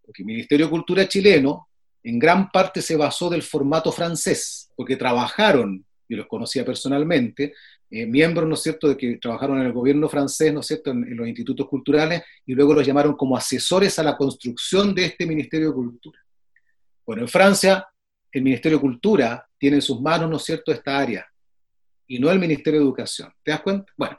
Porque el Ministerio de Cultura chileno en gran parte se basó del formato francés, porque trabajaron, yo los conocía personalmente, eh, miembros, ¿no es cierto?, de que trabajaron en el gobierno francés, ¿no es cierto?, en, los institutos culturales, y luego los llamaron como asesores a la construcción de este Ministerio de Cultura. Bueno, en Francia, el Ministerio de Cultura tiene en sus manos, ¿no es cierto?, esta área, y no el Ministerio de Educación. ¿Te das cuenta? Bueno,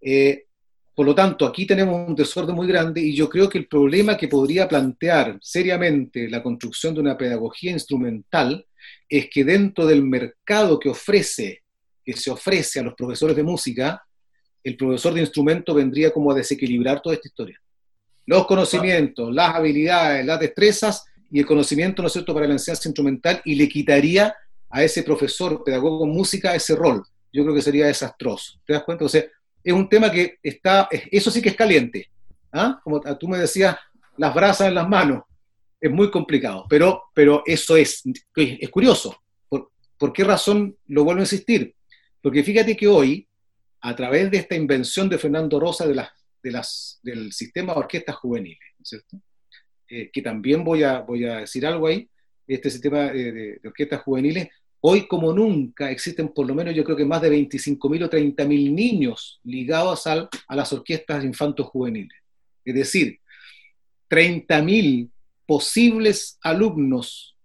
eh, por lo tanto, aquí tenemos un desorden muy grande y yo creo que el problema que podría plantear seriamente la construcción de una pedagogía instrumental es que dentro del mercado que ofrece, que se ofrece a los profesores de música, el profesor de instrumento vendría como a desequilibrar toda esta historia. Los conocimientos, las habilidades, las destrezas y el conocimiento, ¿no es cierto?, para la enseñanza instrumental y le quitaría a ese profesor pedagogo música ese rol. Yo creo que sería desastroso. ¿Te das cuenta? O sea, es un tema que está, eso sí que es caliente. ¿ah? Como tú me decías, las brasas en las manos. Es muy complicado, pero, pero eso es, es curioso. ¿Por, ¿Por qué razón lo vuelvo a insistir? Porque fíjate que hoy, a través de esta invención de Fernando Rosa de las, de las, del sistema de orquestas juveniles, ¿cierto? Eh, que también voy a, voy a decir algo ahí, este sistema de, orquestas juveniles Hoy como nunca existen por lo menos yo creo que más de 25.000 o 30.000 niños ligados a las orquestas infantos juveniles. Es decir, 30.000 posibles alumnos,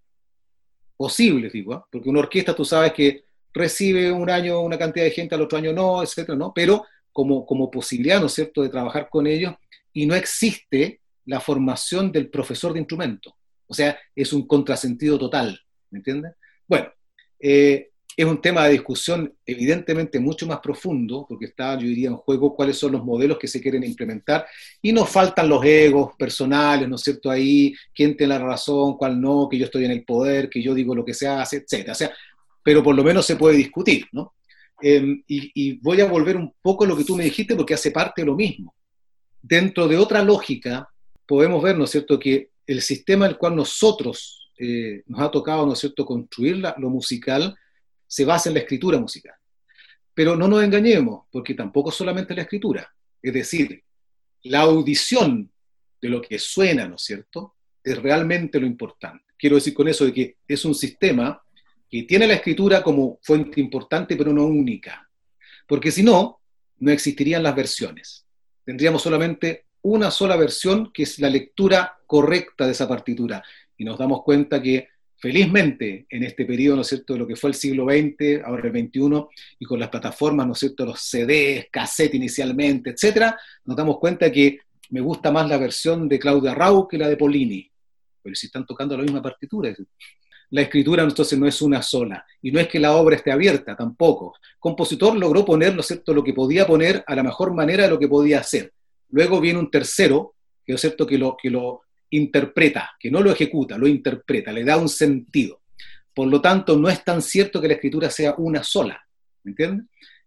posibles digo, ¿ah? porque una orquesta tú sabes que recibe un año una cantidad de gente, al otro año no, etcétera, ¿no? Pero como, como posibilidad, ¿no es cierto?, de trabajar con ellos y no existe la formación del profesor de instrumento. O sea, es un contrasentido total, ¿me entiendes? Bueno, eh, es un tema de discusión evidentemente mucho más profundo, porque está, yo diría, en juego cuáles son los modelos que se quieren implementar, y nos faltan los egos personales, ¿no es cierto? Ahí, quién tiene la razón, cuál no, que yo estoy en el poder, que yo digo lo que se hace, etc. O sea, pero por lo menos se puede discutir, ¿no? Em, y, y voy a volver un poco a lo que tú me dijiste, porque hace parte de lo mismo. Dentro de otra lógica, podemos ver, ¿no es cierto?, que el sistema al cual nosotros eh, nos ha tocado, ¿no es cierto?, construir lo musical, se basa en la escritura musical. Pero no nos engañemos, porque tampoco solamente la escritura. Es decir, la audición de lo que suena, ¿no es cierto?, es realmente lo importante. Quiero decir con eso de que es un sistema que tiene la escritura como fuente importante, pero no única. Porque si no, no existirían las versiones. Tendríamos solamente una sola versión, que es la lectura correcta de esa partitura. Y nos damos cuenta que, felizmente, en este periodo, ¿no es cierto?, de lo que fue el siglo XX, ahora el XXI, y con las plataformas, ¿no es cierto?, los CDs, cassette inicialmente, etcétera, nos damos cuenta que me gusta más la versión de Claudia Rau que la de Polini. Pero si están tocando la misma partitura, la escritura entonces no es una sola, y no es que la obra esté abierta tampoco. El compositor logró poner, ¿no es cierto?, lo que podía poner a la mejor manera de lo que podía hacer. Luego viene un tercero, que es que lo, que lo interpreta, que no lo ejecuta, lo interpreta, le da un sentido. Por lo tanto, no es tan cierto que la escritura sea una sola, ¿me entiendes?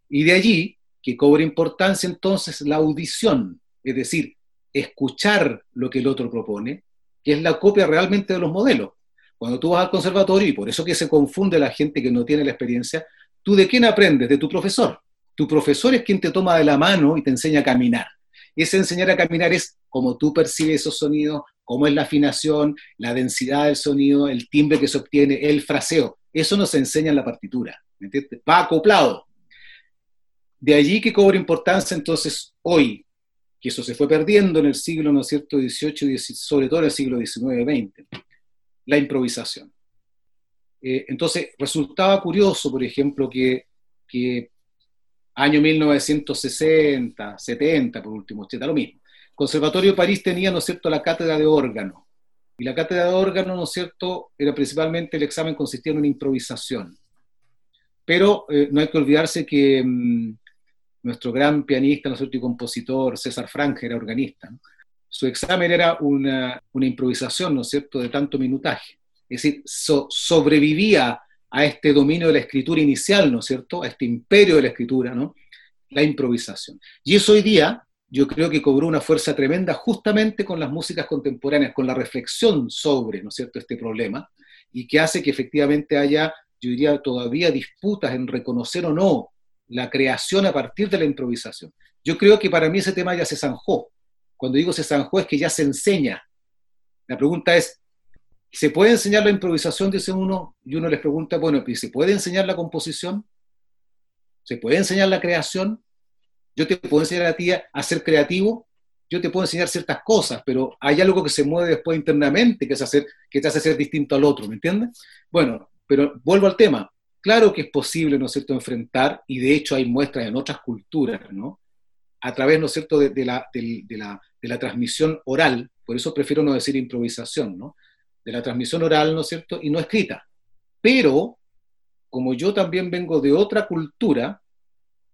Y de allí que cobra importancia entonces la audición, es decir, escuchar lo que el otro propone, que es la copia realmente de los modelos. Cuando tú vas al conservatorio, y por eso que se confunde la gente que no tiene la experiencia, ¿tú de quién aprendes? De tu profesor. Tu profesor es quien te toma de la mano y te enseña a caminar. Y ese enseñar a caminar es como tú percibes esos sonidos, cómo es la afinación, la densidad del sonido, el timbre que se obtiene, el fraseo. Eso nos enseña en la partitura. ¿me entiendes? Va acoplado. De allí que cobra importancia entonces hoy, que eso se fue perdiendo en el siglo, ¿no es cierto?, XVIII, sobre todo en el siglo XIX, XX la improvisación. Eh, entonces, resultaba curioso, por ejemplo, que, que año 1960, 70, por último, está lo mismo. Conservatorio de París tenía, ¿no es cierto?, la cátedra de órgano. Y la cátedra de órgano, ¿no es cierto?, era principalmente el examen consistía en una improvisación. Pero eh, no hay que olvidarse que mm, nuestro gran pianista, ¿no es cierto?, y compositor, César Frank, era organista. ¿no? su examen era una, improvisación, ¿no es cierto?, de tanto minutaje. Es decir, sobrevivía a este dominio de la escritura inicial, ¿no es cierto?, a este imperio de la escritura, ¿no?, la improvisación. Y eso hoy día yo creo que cobró una fuerza tremenda justamente con las músicas contemporáneas, con la reflexión sobre, ¿no es cierto?, este problema, y que hace que efectivamente haya, yo diría, todavía disputas en reconocer o no la creación a partir de la improvisación. Yo creo que para mí ese tema ya se zanjó, cuando digo se zanjó es que ya se enseña. La pregunta es, ¿se puede enseñar la improvisación? Dice uno, y uno les pregunta, bueno, ¿se puede enseñar la composición? ¿Se puede enseñar la creación? Yo te puedo enseñar a ti a ser creativo, yo te puedo enseñar ciertas cosas, pero hay algo que se mueve después internamente que, es hacer, que te hace ser distinto al otro, ¿me entiendes? Bueno, pero vuelvo al tema. Claro que es posible, ¿no es cierto?, enfrentar, y de hecho hay muestras en otras culturas, ¿no? A través, ¿no es cierto?, de, la, de, la, de la transmisión oral, por eso prefiero no decir improvisación, ¿no? De la transmisión oral, ¿no es cierto? Y no escrita. Pero, como yo también vengo de otra cultura,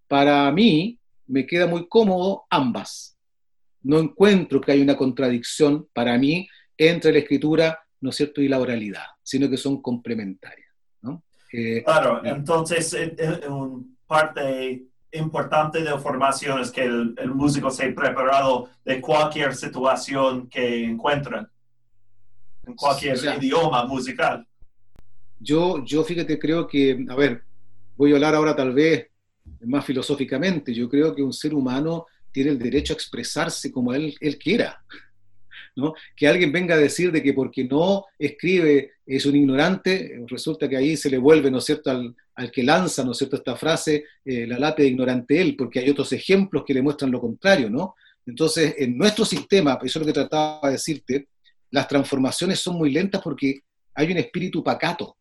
para mí me queda muy cómodo ambas. No encuentro que hay una contradicción para mí entre la escritura, ¿no es cierto?, y la oralidad, sino que son complementarias. ¿no? Eh, claro, entonces, en eh, eh, parte importante de formación es que el, músico se ha preparado de cualquier situación que encuentra, en cualquier idioma musical. Yo, yo fíjate, creo que, a ver, voy a hablar ahora tal vez más filosóficamente, yo creo que un ser humano tiene el derecho a expresarse como él, él quiera. Que alguien venga a decir de que porque no escribe es un ignorante, resulta que ahí se le vuelve, ¿no es cierto?, al, que lanza, ¿no es cierto?, esta frase, eh, la lápida ignorante él, porque hay otros ejemplos que le muestran lo contrario, ¿no? Entonces, en nuestro sistema, eso es lo que trataba de decirte, las transformaciones son muy lentas porque hay un espíritu pacato,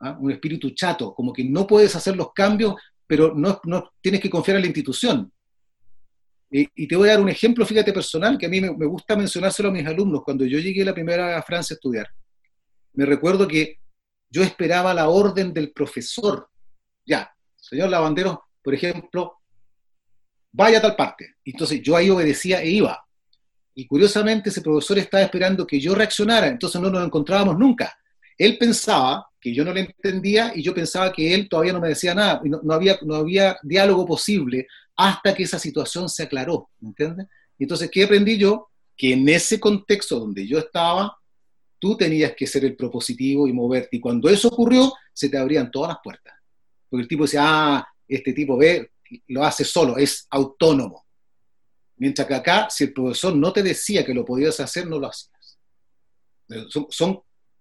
¿ah? un espíritu chato, como que no puedes hacer los cambios, pero no, no tienes que confiar en la institución. Y, te voy a dar un ejemplo, fíjate, personal, que a mí me, gusta mencionárselo a mis alumnos. Cuando yo llegué la primera a Francia a estudiar, me recuerdo que yo esperaba la orden del profesor. Ya, señor Lavandero, por ejemplo, vaya a tal parte. Entonces yo ahí obedecía e iba. Y curiosamente ese profesor estaba esperando que yo reaccionara, entonces no nos encontrábamos nunca. Él pensaba que yo no le entendía y yo pensaba que él todavía no me decía nada, no, había, no había diálogo posible hasta que esa situación se aclaró, ¿me entiendes? Entonces, ¿qué aprendí yo? Que en ese contexto donde yo estaba, Tú tenías que ser el propositivo y moverte. Y cuando eso ocurrió, se te abrían todas las puertas. Porque el tipo decía, ah, este tipo ve, lo hace solo, es autónomo. Mientras que acá, si el profesor no te decía que lo podías hacer, no lo hacías. Son,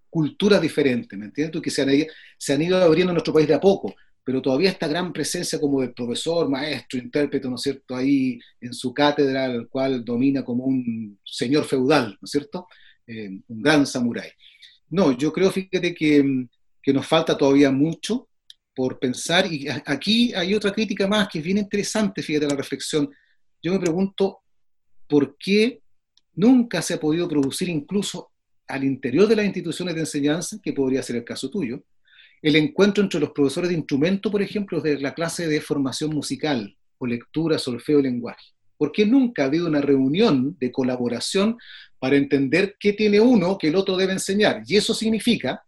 culturas diferentes, ¿me entiendes? que se han, se han ido abriendo en nuestro país de a poco pero todavía esta gran presencia como del profesor, maestro, intérprete, ¿no es cierto?, ahí en su cátedra, el cual domina como un señor feudal, ¿no es cierto?, eh, un gran samurái. No, yo creo, fíjate, que, que, nos falta todavía mucho por pensar, y aquí hay otra crítica más que es bien interesante, fíjate la reflexión. Yo me pregunto, ¿por qué nunca se ha podido producir incluso al interior de las instituciones de enseñanza, que podría ser el caso tuyo, el encuentro entre los profesores de instrumento, por ejemplo, de la clase de formación musical o lectura, solfeo lenguaje. ¿Por qué nunca ha habido una reunión de colaboración para entender qué tiene uno que el otro debe enseñar? Y eso significa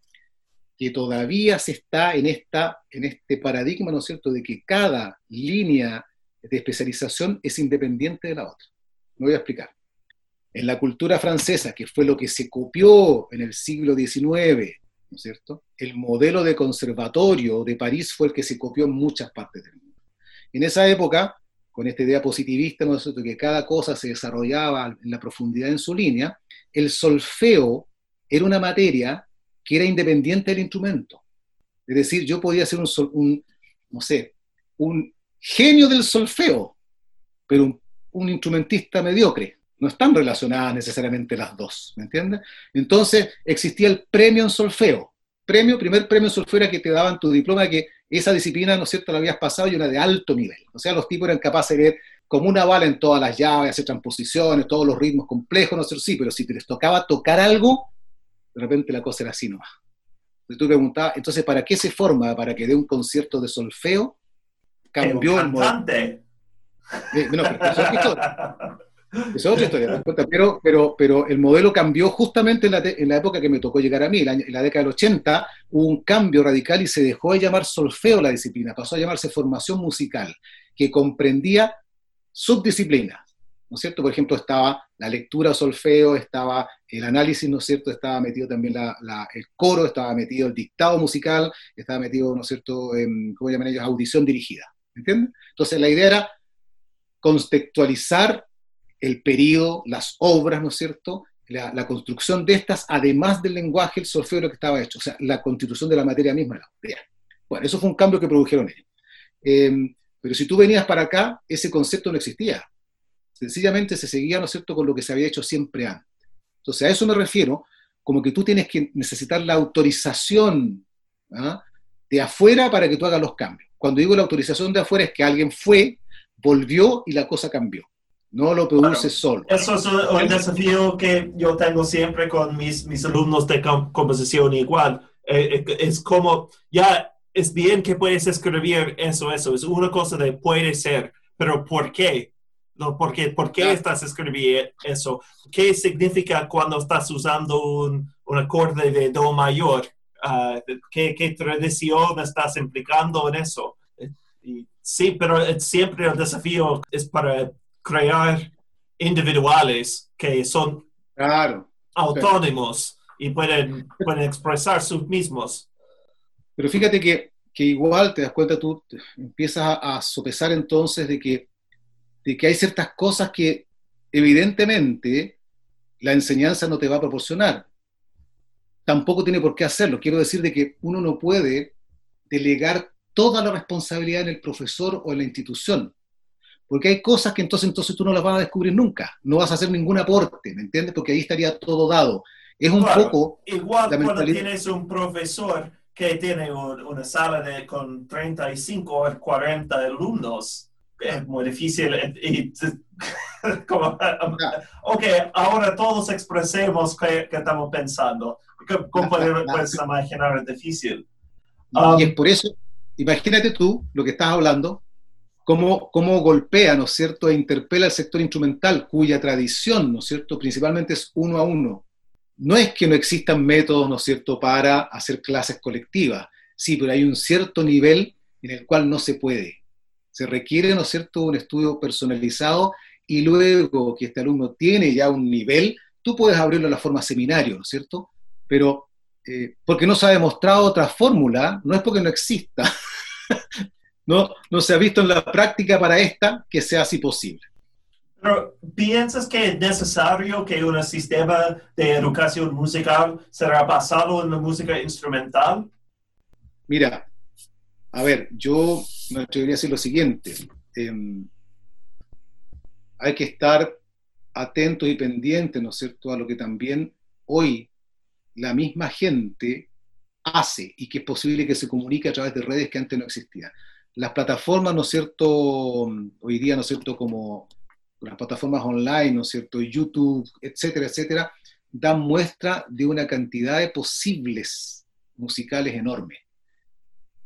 que todavía se está en, esta, en este paradigma, ¿no es cierto?, de que cada línea de especialización es independiente de la otra. Me voy a explicar. En la cultura francesa, que fue lo que se copió en el siglo XIX cierto? El modelo de conservatorio de París fue el que se copió en muchas partes del mundo. En esa época, con esta idea positivista, ¿no que cada cosa se desarrollaba en la profundidad en su línea, el solfeo era una materia que era independiente del instrumento. Es decir, yo podía ser un, un no sé, un genio del solfeo, pero un, instrumentista mediocre no están relacionadas necesariamente las dos, ¿me entiendes? Entonces existía el premio en solfeo. Premio, primer premio en solfeo era que te daban tu diploma que esa disciplina, ¿no es cierto?, la habías pasado y una de alto nivel. O sea, los tipos eran capaces de ver como una bala en todas las llaves, hacer transposiciones, todos los ritmos complejos, no sé, sí, pero si te les tocaba tocar algo, de repente la cosa era así nomás. Entonces tú preguntabas, entonces, ¿para qué se forma? ¿Para que dé un concierto de solfeo? Cambió el modelo. Eh, no, pero, es otra historia, pero, pero, pero el modelo cambió justamente en la, época que me tocó llegar a mí, en la, década del 80, hubo un cambio radical y se dejó de llamar solfeo la disciplina, pasó a llamarse formación musical, que comprendía subdisciplinas, ¿no es cierto? Por ejemplo, estaba la lectura solfeo, estaba el análisis, ¿no es cierto? Estaba metido también el coro, estaba metido el dictado musical, estaba metido, ¿no es cierto?, en, ¿cómo llaman ellos?, audición dirigida, ¿entiendes? Entonces la idea era contextualizar el periodo, las obras, ¿no es cierto? La, construcción de estas, además del lenguaje, el solfeo lo que estaba hecho, o sea, la constitución de la materia misma. La bueno, eso fue un cambio que produjeron ellos. Em, pero si tú venías para acá, ese concepto no existía. Sencillamente se seguía, ¿no es cierto?, con lo que se había hecho siempre antes. Entonces, a eso me refiero, como que tú tienes que necesitar la autorización ¿ah? De afuera para que tú hagas los cambios. Cuando digo la autorización de afuera es que alguien fue, volvió y la cosa cambió no lo produce solo. Eso es un, desafío que yo tengo siempre con mis, mis alumnos de composición igual. Eh, eh, es como, ya es bien que puedes escribir eso, eso, es una cosa de puede ser, pero ¿por qué? No, ¿por qué, ¿por qué estás escribiendo eso? ¿Qué significa cuando estás usando un, un acorde de Do mayor? Uh, ¿qué, ¿qué, tradición estás implicando en eso? Y, sí, pero siempre el desafío es para crear individuales que son autónomos y pueden, pueden expresar sus mismos. Pero fíjate que, que, igual te das cuenta, tú empiezas a, sopesar entonces de que, de que hay ciertas cosas que evidentemente la enseñanza no te va a proporcionar. Tampoco tiene por qué hacerlo. Quiero decir de que uno no puede delegar toda la responsabilidad en el profesor o en la institución. Porque hay cosas que entonces, entonces tú no las vas a descubrir nunca, no vas a hacer ningún aporte, ¿me entiendes? Porque ahí estaría todo dado. Es un poco... Igual cuando tienes un profesor que tiene una sala de, con 35 o 40 alumnos, es muy difícil. Y, como, ok, ahora todos expresemos qué, estamos pensando. ¿Cómo puedes imaginar? Es difícil. y es por eso, imagínate tú lo que estás hablando, cómo, cómo golpea, ¿no es cierto?, e interpela al sector instrumental, cuya tradición, ¿no es cierto?, principalmente es uno a uno. No es que no existan métodos, ¿no es cierto?, para hacer clases colectivas, sí, pero hay un cierto nivel en el cual no se puede. Se requiere, ¿no es cierto?, un estudio personalizado y luego que este alumno tiene ya un nivel, tú puedes abrirlo a la forma seminario, ¿no es cierto?, pero eh, porque no se ha demostrado otra fórmula, no es porque no exista, no, no se ha visto en la práctica para esta que sea así posible. Pero, ¿piensas que es necesario que un sistema de educación musical será basado en la música instrumental? Mira, a ver, yo me atrevería a decir lo siguiente. Em, hay que estar atentos y pendientes, ¿no es cierto?, a lo que también hoy la misma gente hace y que es posible que se comunique a través de redes que antes no existían. Las plataformas, ¿no es cierto?, hoy día, ¿no es cierto?, como las plataformas online, ¿no es cierto?, YouTube, etcétera, etcétera, dan muestra de una cantidad de posibles musicales enormes.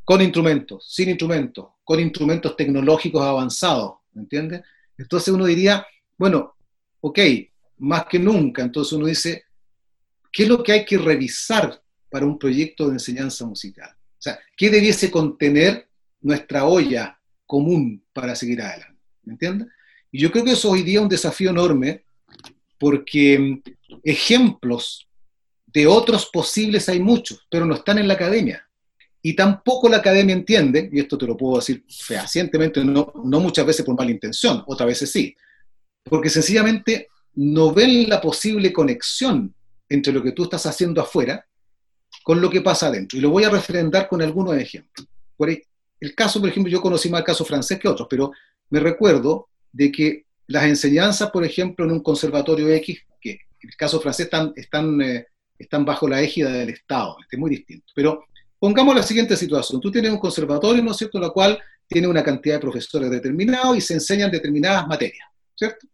Con instrumentos, sin instrumentos, con instrumentos tecnológicos avanzados, ¿me entiendes? Entonces uno diría, bueno, ok, más que nunca, entonces uno dice, ¿qué es lo que hay que revisar para un proyecto de enseñanza musical? O sea, ¿qué debiese contener nuestra olla común para seguir adelante? ¿Me entiendes? Y yo creo que eso hoy día es un desafío enorme porque mm, ejemplos de otros posibles hay muchos, pero no están en la academia. Y tampoco la academia entiende, y esto te lo puedo decir fehacientemente, no, no muchas veces por mala intención, otras veces sí, porque sencillamente no ven la posible conexión entre lo que tú estás haciendo afuera con lo que pasa adentro. Y lo voy a referendar con algunos ejemplos. El caso, por ejemplo, yo conocí más el caso francés que otros, pero me recuerdo de que las enseñanzas, por ejemplo, en un conservatorio X, que en el caso francés están, están, eh, bajo la égida del Estado, es muy distinto. Pero pongamos la siguiente situación. Tú tienes un conservatorio, ¿no es cierto?, la cual tiene una cantidad de profesores determinados y se enseñan determinadas materias, ¿cierto?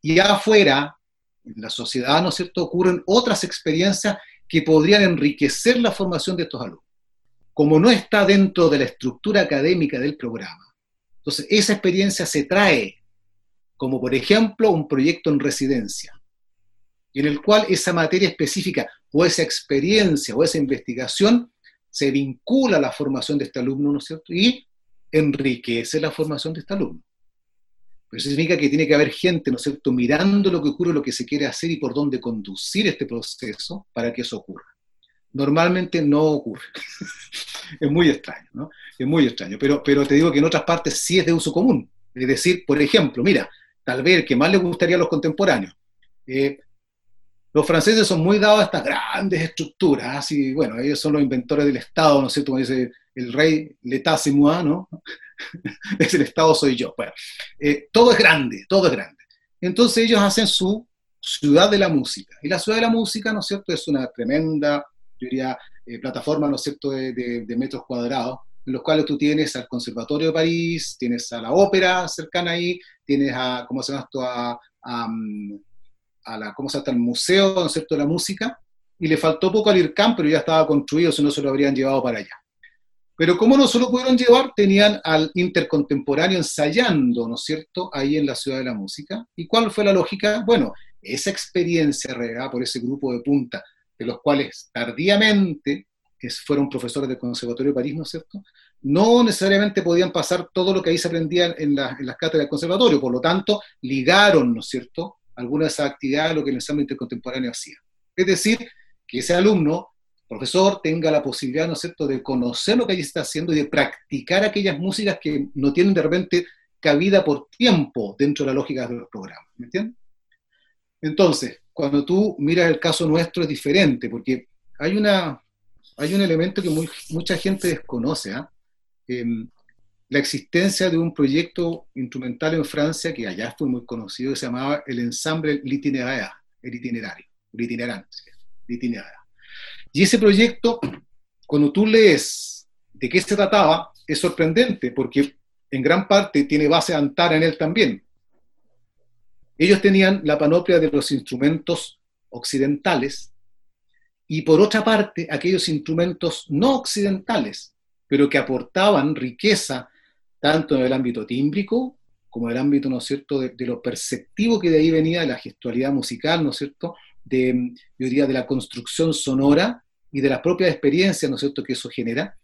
Y afuera, en la sociedad, ¿no es cierto?, ocurren otras experiencias que podrían enriquecer la formación de estos alumnos. Como no está dentro de la estructura académica del programa, entonces esa experiencia se trae, como por ejemplo un proyecto en residencia, en el cual esa materia específica o esa experiencia o esa investigación se vincula a la formación de este alumno, ¿no es cierto? Y enriquece la formación de este alumno. Eso significa que tiene que haber gente, ¿no es cierto?, mirando lo que ocurre, lo que se quiere hacer y por dónde conducir este proceso para que eso ocurra. Normalmente no ocurre. es muy extraño, ¿no? Es muy extraño. Pero, pero te digo que en otras partes sí es de uso común. Es decir, por ejemplo, mira, tal vez el que más le gustaría a los contemporáneos. Eh, los franceses son muy dados a estas grandes estructuras, así, bueno, ellos son los inventores del Estado, ¿no es cierto? Como dice el rey, l'état c'est moi, ¿no? es el Estado soy yo. Eh, todo es grande, todo es grande. Entonces ellos hacen su ciudad de la música. Y la ciudad de la música, ¿no es cierto?, es una tremenda, yo diría, eh, plataforma, ¿no es cierto?, de, metros cuadrados, en los cuales tú tienes al Conservatorio de París, tienes a la ópera cercana ahí, tienes a, ¿cómo se llama esto?, a, a, la, ¿cómo se llama?, el Museo, ¿no es cierto?, de la música, y le faltó poco al IRCAM, pero ya estaba construido, si no se lo habrían llevado para allá. Pero como no se lo pudieron llevar, tenían al intercontemporáneo ensayando, ¿no es cierto?, ahí en la Ciudad de la Música. ¿Y cuál fue la lógica? Bueno, esa experiencia regada por ese grupo de punta, de los cuales tardíamente fueron profesores del Conservatorio de París, ¿no es cierto?, no necesariamente podían pasar todo lo que ahí se aprendía en, las cátedras del conservatorio, por lo tanto, ligaron, ¿no es cierto?, algunas de esas actividades a lo que el ensamble intercontemporáneo hacía. Es decir, que ese alumno profesor tenga la posibilidad, ¿no es cierto?, de conocer lo que allí está haciendo y de practicar aquellas músicas que no tienen de repente cabida por tiempo dentro de la lógica de los programas, ¿me entiendes? Entonces, cuando tú miras el caso nuestro es diferente, porque hay, una, hay un elemento que mucha gente desconoce, ¿ah? em, la existencia de un proyecto instrumental en Francia que allá fue muy conocido, que se llamaba el ensamble L'Itinéraire, el itinerario, el itinerante, l'itinéraire. Y ese proyecto, cuando tú lees de qué se trataba, es sorprendente porque en gran parte tiene base antara en él también. Ellos tenían la panoplia de los instrumentos occidentales y por otra parte aquellos instrumentos no occidentales, pero que aportaban riqueza tanto en el ámbito tímbrico como en el ámbito, ¿no cierto?, de, lo perceptivo que de ahí venía, de la gestualidad musical, ¿no cierto?, de, yo diría, de la construcción sonora y de la propia experiencia, ¿no es cierto?, que eso genera,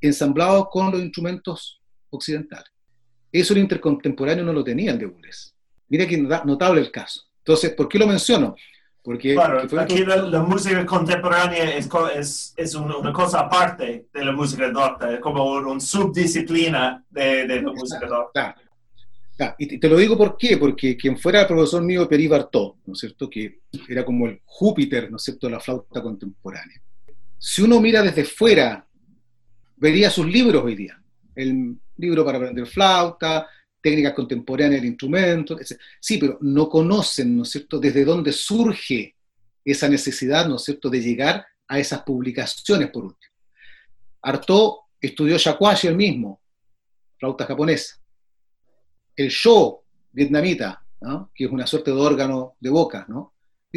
ensamblado con los instrumentos occidentales. Eso el intercontemporáneo no lo tenía el de Boulez. Mira que notable el caso. Entonces, ¿por qué lo menciono? Porque, claro, aquí la, música contemporánea es, es, es una, cosa aparte de la música docta, es como una subdisciplina de, de la música docta. Y te lo digo por qué, porque quien fuera el profesor mío, Peri Bartó, ¿no es cierto?, que era como el Júpiter, ¿no es cierto?, de la flauta contemporánea. Si uno mira desde fuera, vería sus libros hoy día. El libro para aprender flauta, técnicas contemporáneas del instrumento, etc. Sí, pero no conocen, ¿no es cierto?, desde dónde surge esa necesidad, ¿no es cierto?, de llegar a esas publicaciones, por último. Artaud estudió shakuhachi el mismo, flauta japonesa. El show vietnamita, que es una suerte de órgano de boca, ¿no?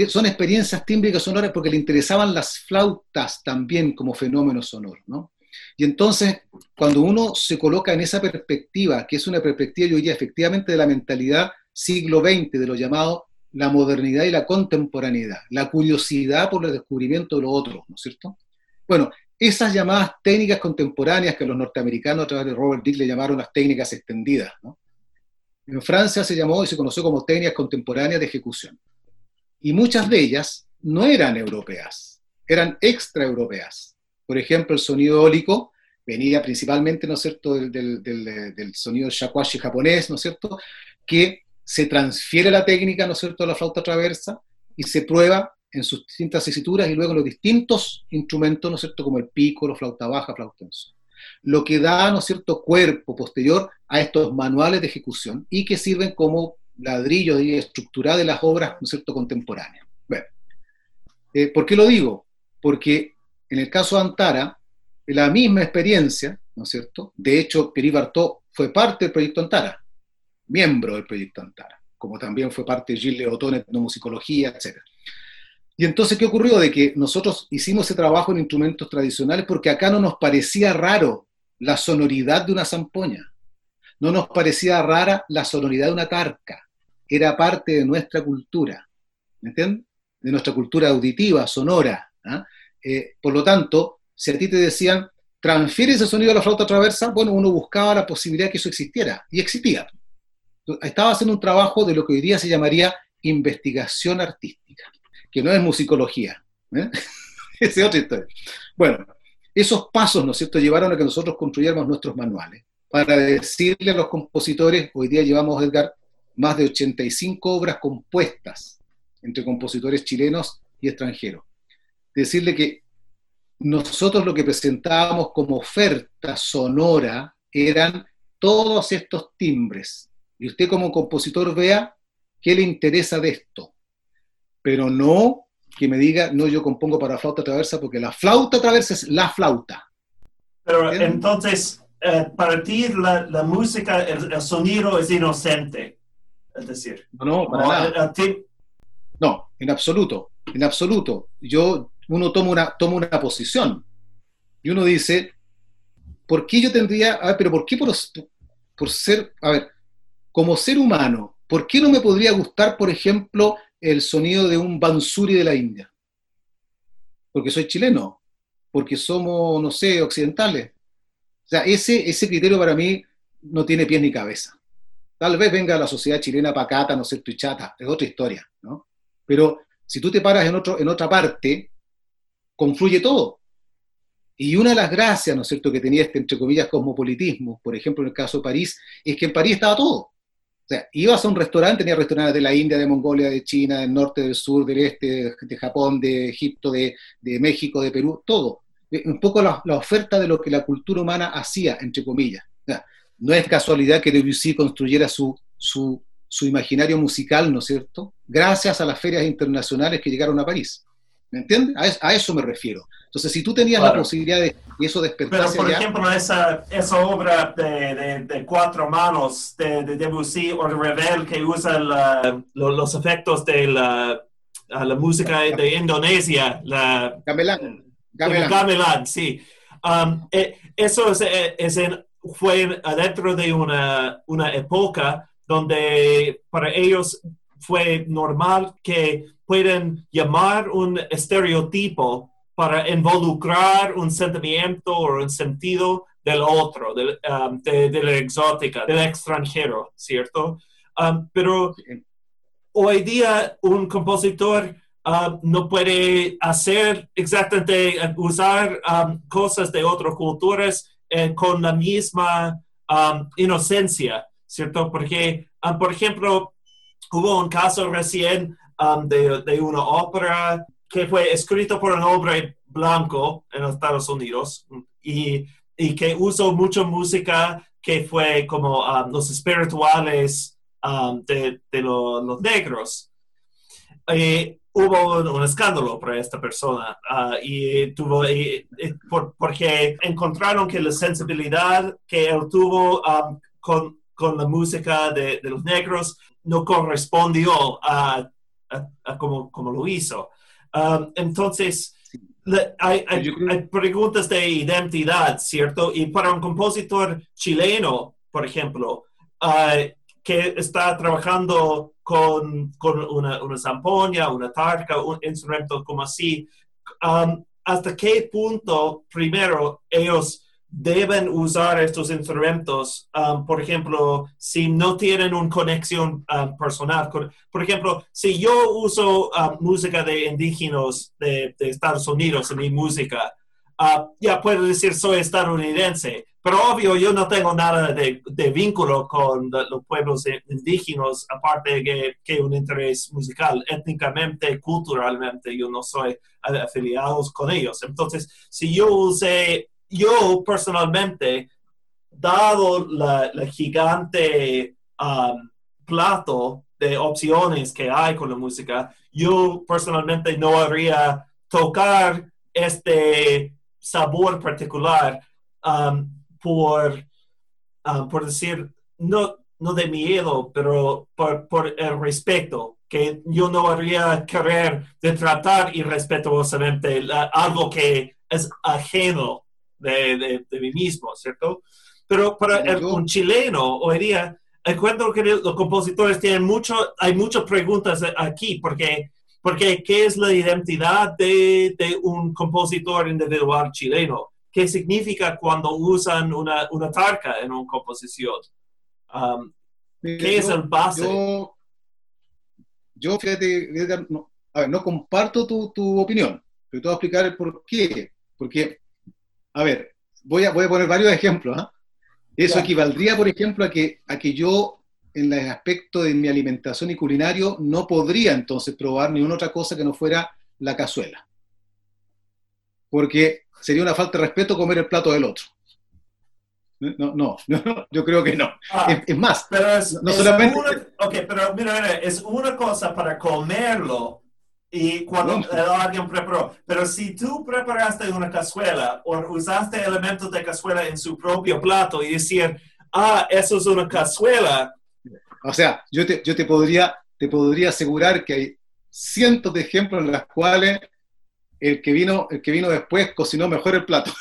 Son experiencias tímbricas sonoras porque le interesaban las flautas también como fenómeno sonoro, ¿no? Y entonces, cuando uno se coloca en esa perspectiva, que es una perspectiva, yo diría, efectivamente de la mentalidad siglo XX, de lo llamado la modernidad y la contemporaneidad, la curiosidad por el descubrimiento de lo otro, ¿no es cierto? Bueno, esas llamadas técnicas contemporáneas que los norteamericanos a través de Robert Dick le llamaron las técnicas extendidas, ¿no? En Francia se llamó y se conoció como técnicas contemporáneas de ejecución. Y muchas de ellas no eran europeas, eran extraeuropeas por ejemplo, el sonido eólico venía principalmente, ¿no es cierto?, del, del, sonido shakuhachi japonés, ¿no es cierto?, que se transfiere la técnica, ¿no es cierto?, a la flauta traversa y se prueba en sus distintas tesituras y luego en los distintos instrumentos, ¿no es cierto?, como el pico, la flauta baja, flauta en sol. Lo que da, ¿no es cierto?, cuerpo posterior a estos manuales de ejecución y que sirven como ladrillo de estructura de las obras, ¿no es cierto?, contemporáneas. Bueno, eh, ¿por qué lo digo? Porque en el caso de Antara, la misma experiencia, ¿no es cierto? De hecho, Peri Bartó fue parte del proyecto Antara, miembro del proyecto Antara, como también fue parte de Gilles Otón, etnomusicología, etc. Y entonces, ¿qué ocurrió? De que nosotros hicimos ese trabajo en instrumentos tradicionales porque acá no nos parecía raro la sonoridad de una zampoña, no nos parecía rara la sonoridad de una tarca, era parte de nuestra cultura, ¿me entiendes? De nuestra cultura auditiva, sonora. ¿ah? Eh, por lo tanto, si a ti te decían, transfiere ese sonido a la flauta traversa, bueno, uno buscaba la posibilidad de que eso existiera, y existía. Estaba haciendo un trabajo de lo que hoy día se llamaría investigación artística, que no es musicología. ¿eh? Esa es otra historia. Bueno, esos pasos, ¿no es cierto?, llevaron a que nosotros construyéramos nuestros manuales para decirle a los compositores, hoy día llevamos, Edgar, más de 85 obras compuestas entre compositores chilenos y extranjeros decirle que nosotros lo que presentábamos como oferta sonora eran todos estos timbres. Y usted como compositor vea qué le interesa de esto. Pero no que me diga, no, yo compongo para flauta traversa, porque la flauta traversa es la flauta. Pero entonces, eh, para ti la, música, el, sonido es inocente. Es decir, no, no, para nada. No, en absoluto, en absoluto. Yo uno toma una, toma una posición y uno dice, ¿por qué yo tendría, a ver, pero ¿por qué por, por ser, a ver, como ser humano, ¿por qué no me podría gustar, por ejemplo, el sonido de un bansuri de la India? Porque soy chileno, porque somos, no sé, occidentales. O sea, ese, ese criterio para mí no tiene pies ni cabeza. Tal vez venga la sociedad chilena pacata, no sé, tu chata, es otra historia, ¿no? Pero si tú te paras en, otro, en otra parte, confluye todo. Y una de las gracias, ¿no es cierto?, que tenía este, entre comillas, cosmopolitismo, por ejemplo, en el caso de París, es que en París estaba todo. O sea, ibas a un restaurante, tenía restaurantes de la India, de Mongolia, de China, del norte, del sur, del este, de Japón, de Egipto, de, México, de Perú, todo. Eh, un poco la, oferta de lo que la cultura humana hacía, entre comillas. No es casualidad que Debussy construyera su, su, su imaginario musical, ¿no es cierto?, gracias a las ferias internacionales que llegaron a París. ¿Me entiendes? A, eso me refiero. Entonces, si tú tenías la posibilidad de eso despertarse Pero, por ejemplo, esa, esa obra de, de, cuatro manos de, de, Debussy o de Revel que usa los efectos de la, la música de Indonesia, la... Gamelan. Gamelan, sí. Um, eh, eso es, eh, es fue dentro de una, una época donde para ellos fue normal que pueden llamar un estereotipo para involucrar un sentimiento o un sentido del otro, del, um, de, la exótica, del extranjero, ¿cierto? Um, pero hoy día un compositor um, no puede hacer exactamente, usar um, cosas de otras culturas eh, con la misma um, inocencia, ¿cierto? Porque, por ejemplo, hubo un caso recién de, de, una ópera que fue escrito por un hombre blanco en los Estados Unidos y, y que usó mucha música que fue como los espirituales de, de los negros. Eh, hubo un, escándalo para esta persona ah, y tuvo porque encontraron que la sensibilidad que él tuvo con, con, la música de, de, los negros no correspondió a, a, como, como, lo hizo. entonces, hay, hay, preguntas de identidad, ¿cierto? Y para un compositor chileno, por ejemplo, ah, que está trabajando con, con una, una, zampoña, una tarca, un instrumento como así, um, hasta qué punto primero ellos deben usar estos instrumentos, um, por ejemplo, si no tienen una conexión um, personal. Por ejemplo, si yo uso música de indígenas de, de, Estados Unidos en mi música, uh, ya puedo decir soy estadounidense, pero obvio, yo no tengo nada de, vínculo con los pueblos indígenas, aparte que, que, un interés musical. Étnicamente, culturalmente, yo no soy afiliado con ellos. Entonces, si yo usé, yo personalmente, dado la, gigante um, plato de opciones que hay con la música, yo personalmente no haría tocar este sabor particular. Um, por, ah, por decir, no, no de miedo, pero por, por, el respeto, que yo no haría querer de tratar irrespetuosamente algo que es ajeno de, de, mí mismo, ¿cierto? Pero para el, un chileno hoy día, encuentro que los compositores tienen mucho, hay muchas preguntas aquí, porque, porque ¿qué es la identidad de, de un compositor individual chileno? Qué significa cuando usan una, una tarca en una composición. Um, ¿Qué es el base? Yo, fíjate, no, a ver, no comparto tu, tu, opinión, pero te voy a explicar el por qué. Porque, a ver, voy a, voy a poner varios ejemplos. ¿ah? Eso equivaldría, por ejemplo, a que, a que yo, en el aspecto de mi alimentación y culinario, no podría entonces probar ni una otra cosa que no fuera la cazuela. Porque sería una falta de respeto comer el plato del otro. No, no, yo creo que no. Ah, es, más, pero es, no solamente... ok, pero mira, es una cosa para comerlo y cuando alguien preparó. Pero si tú preparaste una cazuela o usaste elementos de cazuela en su propio plato y decir, ah, eso es una cazuela. O sea, yo te, yo te, podría, te podría asegurar que hay cientos de ejemplos en los cuales el que vino, el que vino después cocinó mejor el plato.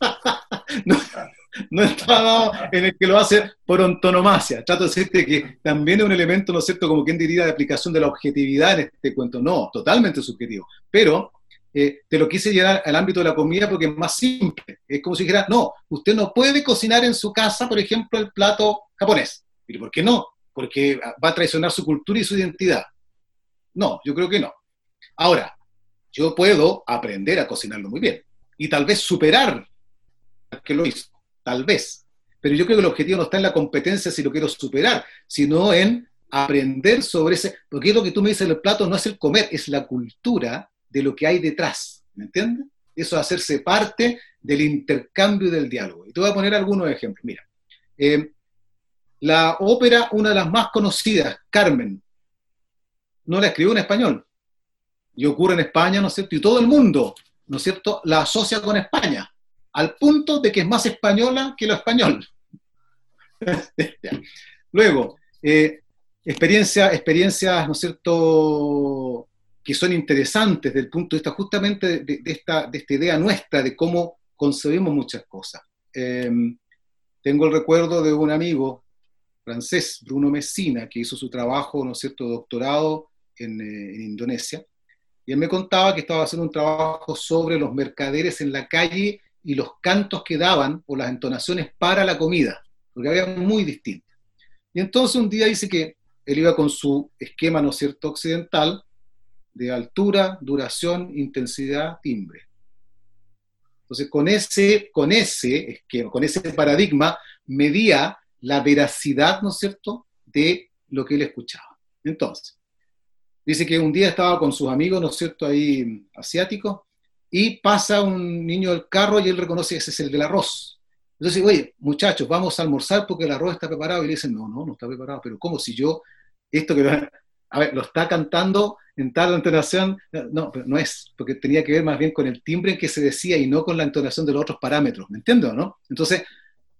no, no está en el que lo hace por antonomasia. Trato de decirte que también es un elemento, ¿no es cierto?, como quien diría, de aplicación de la objetividad en este cuento. No, totalmente subjetivo. Pero eh, te lo quise llevar al ámbito de la comida porque es más simple. Es como si dijera, no, usted no puede cocinar en su casa, por ejemplo, el plato japonés. ¿Y por qué no? Porque va a traicionar su cultura y su identidad. No, yo creo que no. Ahora, yo puedo aprender a cocinarlo muy bien y tal vez superar al que lo hizo, tal vez. Pero yo creo que el objetivo no está en la competencia si lo quiero superar, sino en aprender sobre ese, porque es lo que tú me dices el plato no es el comer, es la cultura de lo que hay detrás, ¿me entiendes? Eso es hacerse parte del intercambio y del diálogo. Y te voy a poner algunos ejemplos. Mira, eh, la ópera, una de las más conocidas, Carmen, no la escribió en español, y ocurre en España, ¿no es cierto? Y todo el mundo, ¿no es cierto?, la asocia con España, al punto de que es más española que lo español. Luego, eh, experiencias, experiencias, ¿no es cierto?, que son interesantes desde el punto de vista justamente de, esta, de esta idea nuestra de cómo concebimos muchas cosas. Em, tengo el recuerdo de un amigo francés, Bruno Messina, que hizo su trabajo, ¿no es cierto?, doctorado en, eh, en Indonesia, y él me contaba que estaba haciendo un trabajo sobre los mercaderes en la calle y los cantos que daban o las entonaciones para la comida, porque había muy distintas. Y entonces un día dice que él iba con su esquema, ¿no cierto?, occidental, de altura, duración, intensidad, timbre. Entonces, con ese, con ese esquema, con ese paradigma, medía la veracidad, ¿no cierto?, de lo que él escuchaba. Entonces, dice que un día estaba con sus amigos, ¿no es cierto?, ahí asiáticos, y pasa un niño del carro y él reconoce que ese es el del arroz. Entonces, oye, muchachos, vamos a almorzar porque el arroz está preparado. Y le dicen, no, no, no está preparado. Pero ¿cómo si yo, esto que a ver, lo está cantando en tal entonación? No, pero no es, porque tenía que ver más bien con el timbre en que se decía y no con la entonación de los otros parámetros. ¿Me entiendo, no? Entonces,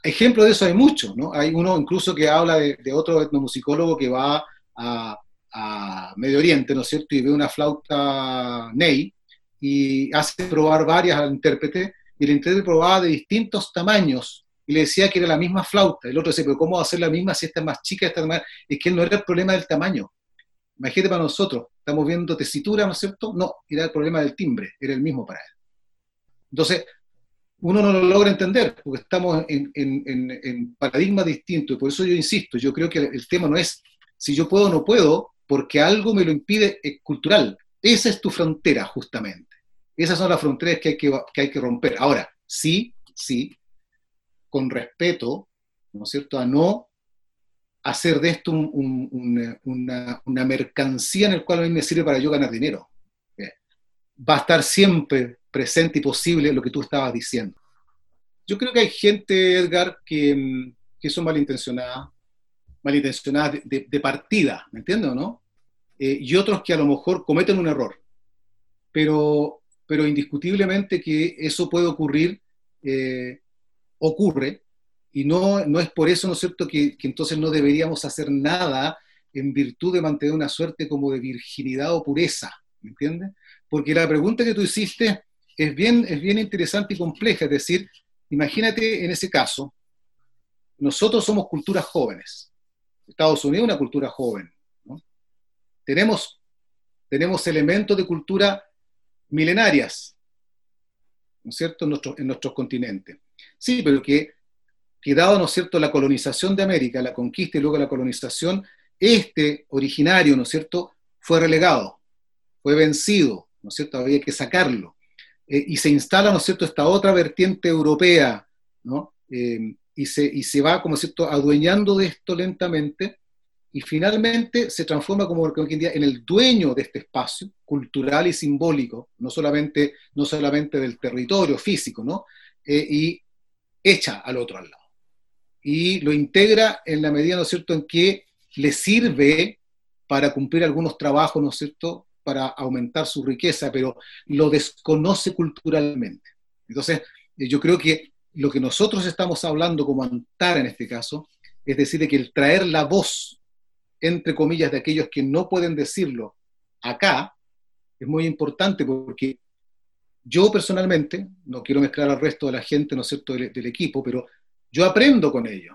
ejemplos de eso hay muchos, ¿no? Hay uno incluso que habla de, de otro etnomusicólogo que va a, a Medio Oriente, ¿no es cierto? Y ve una flauta Ney y hace probar varias al intérprete, y el intérprete probaba de distintos tamaños, y le decía que era la misma flauta. El otro decía, pero ¿cómo va a ser la misma si esta es más chica, esta es más...? Es que no era el problema del tamaño. Imagínate para nosotros, estamos viendo tesitura, ¿no es cierto? No, era el problema del timbre, era el mismo para él. Entonces, uno no lo logra entender, porque estamos en, en, en, paradigmas distintos, y por eso yo insisto, yo creo que el tema no es si yo puedo o no puedo, porque algo me lo impide, es cultural. Esa es tu frontera, justamente. Esas son las fronteras que hay que, hay que romper. Ahora, sí, sí, con respeto, ¿no es cierto?, a no hacer de esto una, mercancía en el cual a mí me sirve para yo ganar dinero. Va a estar siempre presente y posible lo que tú estabas diciendo. Yo creo que hay gente, Edgar, que, que son malintencionadas, malintencionadas de, partida, ¿me entiendes o no? Eh, y otros que a lo mejor cometen un error. Pero pero indiscutiblemente que eso puede ocurrir, eh, ocurre, y no, no es por eso, ¿no es cierto?, que, entonces no deberíamos hacer nada en virtud de mantener una suerte como de virginidad o pureza, ¿me entiendes? Porque la pregunta que tú hiciste es bien, es bien interesante y compleja, es decir, imagínate en ese caso, nosotros somos culturas jóvenes, Estados Unidos es una cultura joven. Tenemos, tenemos elementos de cultura milenarias, ¿no es cierto?, en, nuestros continentes. Sí, pero que, que dado, ¿no es cierto?, la colonización de América, la conquista y luego la colonización, este originario, ¿no es cierto?, fue relegado, fue vencido, ¿no es cierto?, había que sacarlo. Eh, y se instala, ¿no es cierto?, esta otra vertiente europea, ¿no? Eh, y, se, y se va, como cierto?, adueñando de esto lentamente, y finalmente se transforma como hoy en día en el dueño de este espacio cultural y simbólico, no solamente, no solamente del territorio físico, ¿no? Eh, y echa al otro al lado. Y lo integra en la medida, ¿no es cierto?, en que le sirve para cumplir algunos trabajos, ¿no es cierto?, para aumentar su riqueza, pero lo desconoce culturalmente. Entonces, eh, yo creo que lo que nosotros estamos hablando como Antara en este caso, es decir, que el traer la voz entre comillas, de aquellos que no pueden decirlo acá, es muy importante porque yo personalmente, no quiero mezclar al resto de la gente, ¿no es cierto?, del, equipo, pero yo aprendo con ellos,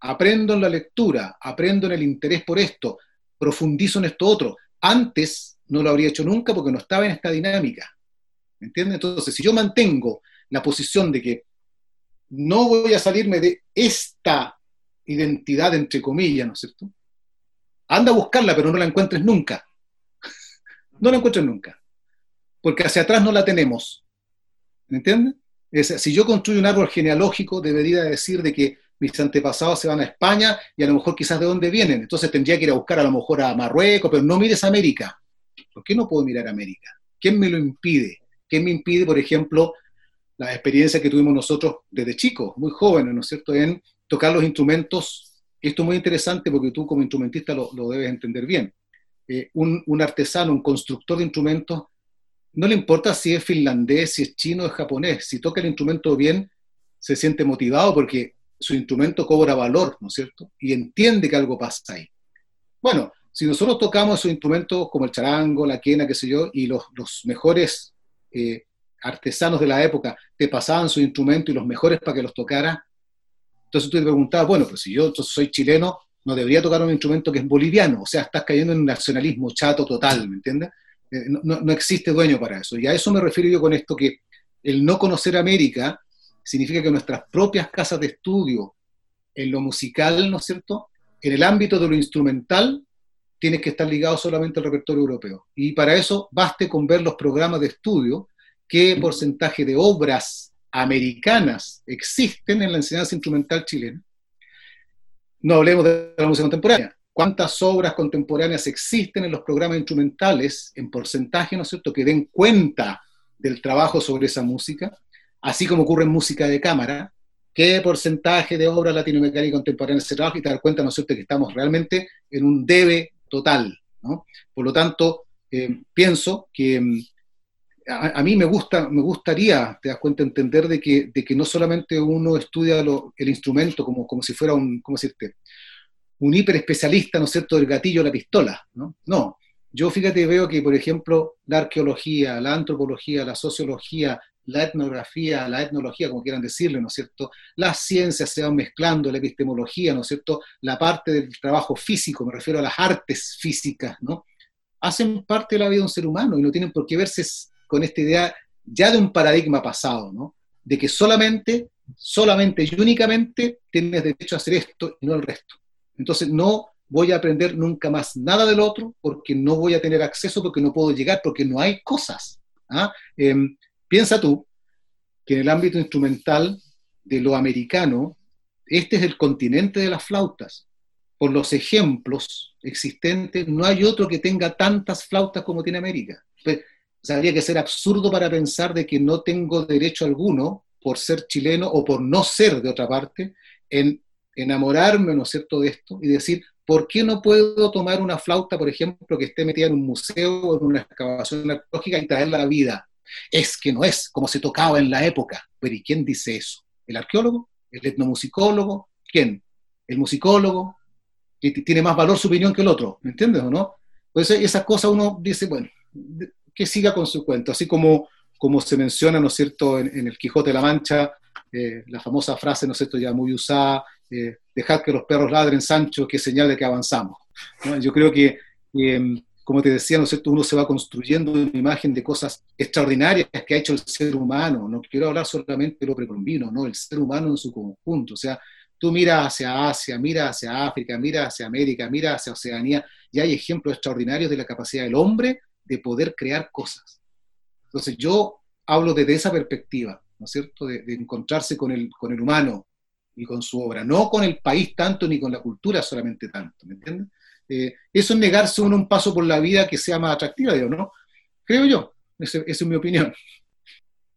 aprendo en la lectura, aprendo en el interés por esto, profundizo en esto otro. Antes no lo habría hecho nunca porque no estaba en esta dinámica. ¿Me entiendes? Entonces, si yo mantengo la posición de que no voy a salirme de esta identidad, entre comillas, ¿no es cierto? Anda a buscarla, pero no la encuentres nunca. no la encuentres nunca. Porque hacia atrás no la tenemos. ¿Me entiendes? si yo construyo un árbol genealógico, debería decir de que mis antepasados se van a España y a lo mejor quizás de dónde vienen. Entonces tendría que ir a buscar a lo mejor a Marruecos, pero no mires América. ¿Por qué no puedo mirar América? ¿Quién me lo impide? ¿Quién me impide, por ejemplo, la experiencia que tuvimos nosotros desde chicos, muy jóvenes, ¿no es cierto?, en tocar los instrumentos esto es muy interesante porque tú como instrumentista lo, debes entender bien. Eh, un, artesano, un constructor de instrumentos, no le importa si es finlandés, si es chino, es japonés. Si toca el instrumento bien, se siente motivado porque su instrumento cobra valor, ¿no es cierto? Y entiende que algo pasa ahí. Bueno, si nosotros tocamos esos instrumentos como el charango, la quena, qué sé yo, y los, mejores eh, artesanos de la época te pasaban su instrumento y los mejores para que los tocara, entonces tú te preguntabas, bueno, pues si yo soy chileno, no debería tocar un instrumento que es boliviano, o sea, estás cayendo en un nacionalismo chato total, ¿me entiendes? Eh, no, existe dueño para eso. Y a eso me refiero yo con esto, que el no conocer América significa que nuestras propias casas de estudio, en lo musical, ¿no es cierto? En el ámbito de lo instrumental, tienes que estar ligado solamente al repertorio europeo. Y para eso baste con ver los programas de estudio, qué porcentaje de obras americanas existen en la enseñanza instrumental chilena. No hablemos de la música contemporánea. ¿Cuántas obras contemporáneas existen en los programas instrumentales en porcentaje, ¿no es cierto?, que den cuenta del trabajo sobre esa música, así como ocurre en música de cámara, qué porcentaje de obras latinoamericanas contemporáneas se trabaja y te das cuenta, ¿no es cierto?, que estamos realmente en un debe total, ¿no? Por lo tanto, eh, pienso que a, mí me, gusta, me gustaría, te das cuenta, entender de que, de que no solamente uno estudia el instrumento como, como si fuera un, ¿cómo decirte? un hiperespecialista, ¿no es cierto?, del gatillo la pistola, ¿no? No, yo fíjate, veo que, por ejemplo, la arqueología, la antropología, la sociología, la etnografía, la etnología, como quieran decirle, ¿no es cierto? Las ciencias se van mezclando, la epistemología, ¿no es cierto? La parte del trabajo físico, me refiero a las artes físicas, ¿no? Hacen parte de la vida de un ser humano y no tienen por qué verse con esta idea ya de un paradigma pasado, ¿no? De que solamente, solamente y únicamente tienes derecho a hacer esto y no el resto. Entonces no voy a aprender nunca más nada del otro porque no voy a tener acceso, porque no puedo llegar, porque no hay cosas. ¿ah? Em, piensa tú que en el ámbito instrumental de lo americano, este es el continente de las flautas. Por los ejemplos existentes, no hay otro que tenga tantas flautas como tiene América. Pues, habría que ser absurdo para pensar de que no tengo derecho alguno, por ser chileno o por no ser de otra parte, en enamorarme, ¿no es cierto?, de esto y decir, ¿por qué no puedo tomar una flauta, por ejemplo, que esté metida en un museo o en una excavación arqueológica y traerla a la vida? Es que no es como se tocaba en la época. Pero ¿y quién dice eso? ¿El arqueólogo? ¿El etnomusicólogo? ¿Quién? ¿El musicólogo? Que tiene más valor su opinión que el otro, ¿me entiendes o no? Pues esas cosas uno dice, bueno, que siga con su cuento, así como, como se menciona, ¿no es cierto?, en, el Quijote de la Mancha, eh, la famosa frase, ¿no es cierto?, ya muy usada, eh, dejar que los perros ladren, Sancho, que señal de que avanzamos. Yo creo que, em, como te decía, ¿no es cierto? uno se va construyendo una imagen de cosas extraordinarias que ha hecho el ser humano. No quiero hablar solamente de lo precolombino, ¿no? el ser humano en su conjunto. O sea, tú miras hacia Asia, miras hacia África, miras hacia América, miras hacia Oceanía, y hay ejemplos extraordinarios de la capacidad del hombre de poder crear cosas. Entonces yo hablo desde esa perspectiva, ¿no es cierto?, de, de encontrarse con el, con el humano, y con su obra, no con el país tanto ni con la cultura solamente tanto, ¿me entiendes? Eh, eso es negarse uno un paso por la vida que sea más atractiva, digo, ¿no? Creo yo, esa es mi opinión.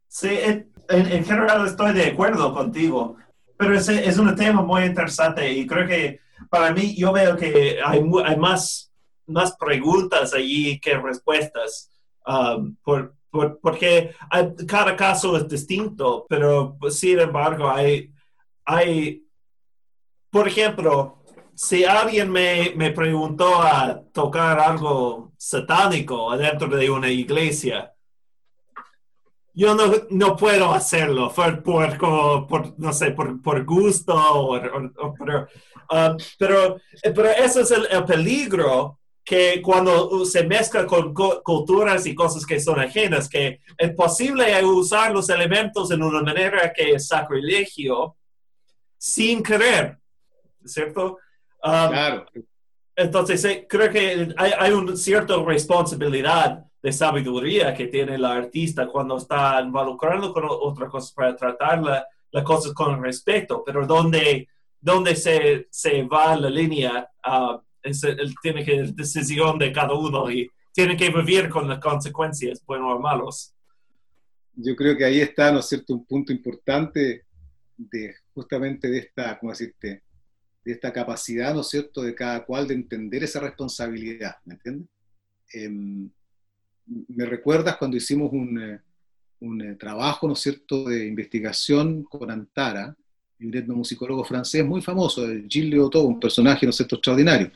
Sí, en, general estoy de acuerdo contigo, pero es, es un tema muy interesante y creo que para mí yo veo que hay, hay más, más preguntas allí que respuestas, um, por, porque cada caso es distinto, pero sin embargo hay hay, por ejemplo, si alguien me, me preguntó a tocar algo satánico adentro de una iglesia, yo no, no puedo hacerlo por, por, no sé, por, por gusto, o, um, pero, pero ese es el, peligro que cuando se mezcla con culturas y cosas que son ajenas, que es posible usar los elementos en una manera que es sacrilegio, sin querer, ¿cierto? Um, claro. Entonces, eh, creo que hay, hay una cierta responsabilidad de sabiduría que tiene el artista cuando está involucrando con otra cosa para tratar las la cosas con respeto, pero donde, donde se, se va la línea, uh, tiene que decisión de cada uno y tiene que vivir con las consecuencias, buenos o malos. Yo creo que ahí está, ¿no es cierto?, un punto importante de justamente de esta, ¿cómo decirte? De esta capacidad, ¿no es cierto?, de cada cual de entender esa responsabilidad, ¿me entiendes? Em, me recuerdas cuando hicimos un, eh, un, eh, trabajo, ¿no es cierto?, de investigación con Antara, un etnomusicólogo francés muy famoso, Gilles Leotot, un personaje, ¿no es cierto?, extraordinario.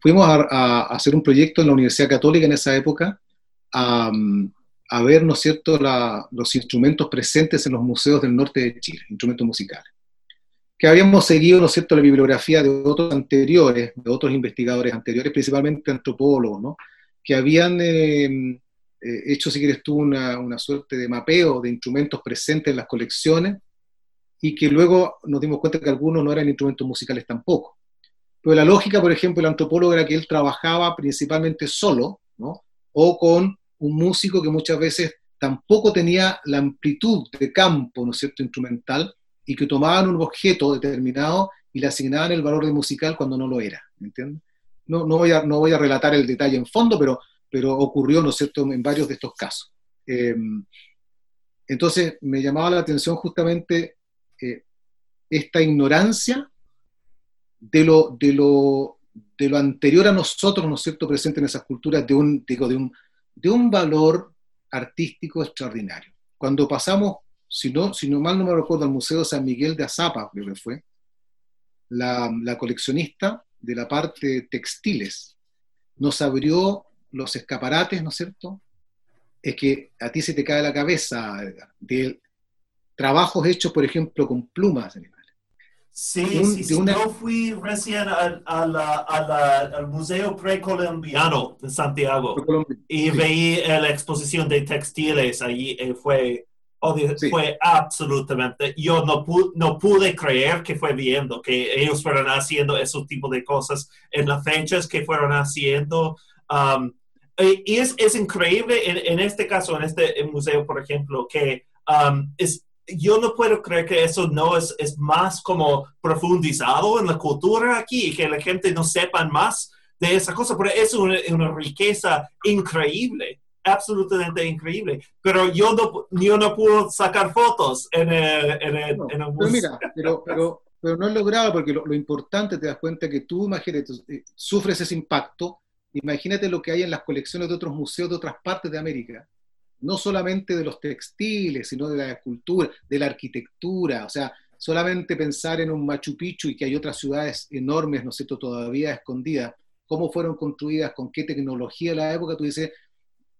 Fuimos a, a, hacer un proyecto en la Universidad Católica en esa época, a, a ver, ¿no es cierto?, los instrumentos presentes en los museos del norte de Chile, instrumentos musicales. Que habíamos seguido, ¿no es cierto?, la bibliografía de otros anteriores, de otros investigadores anteriores, principalmente antropólogos, ¿no? Que habían eh, eh, hecho, si quieres tú, una, una suerte de mapeo de instrumentos presentes en las colecciones y que luego nos dimos cuenta que algunos no eran instrumentos musicales tampoco. Pero la lógica, por ejemplo, el antropólogo era que él trabajaba principalmente solo, ¿no? O con un músico que muchas veces tampoco tenía la amplitud de campo, ¿no es cierto?, instrumental, y que tomaban un objeto determinado y le asignaban el valor de musical cuando no lo era, ¿me entiendes? No, no, voy a, no voy a relatar el detalle en fondo, pero, pero ocurrió, ¿no es cierto?, en varios de estos casos. Em, entonces, me llamaba la atención justamente eh, esta ignorancia de lo, de, lo, de lo anterior a nosotros, ¿no es cierto?, presente en esas culturas, de un, digo, de un, de un valor artístico extraordinario. Cuando pasamos, si no, mal no me recuerdo, al Museo San Miguel de Azapa, creo que fue, la, la coleccionista de la parte textiles nos abrió los escaparates, ¿no es cierto? Es que a ti se te cae la cabeza de trabajos hechos, por ejemplo, con plumas Sí, sí, sí. Yo fui recién al Museo Precolombiano de Santiago y veí la exposición de textiles allí. Eh, fue fue absolutamente, yo no, pude, no pude creer que fue viendo, que ellos fueron haciendo esos tipos de cosas en las fechas que fueron haciendo. Um, y es, es increíble en, este caso, en este museo, por ejemplo, que um, es, yo no puedo creer que eso no es, es más como profundizado en la cultura aquí y que la gente no sepa más de esa cosa, pero es una, una riqueza increíble absolutamente increíble. Pero yo no, yo no puedo sacar fotos en el, en el, Pero mira, pero, pero, pero, no es logrado porque lo, importante te das cuenta que tú, imagínate, eh, sufres ese impacto. Imagínate lo que hay en las colecciones de otros museos de otras partes de América. No solamente de los textiles, sino de la escultura, de la arquitectura. O sea, solamente pensar en un Machu Picchu y que hay otras ciudades enormes, ¿no es cierto?, todavía escondidas, cómo fueron construidas, con qué tecnología la época, tú dices,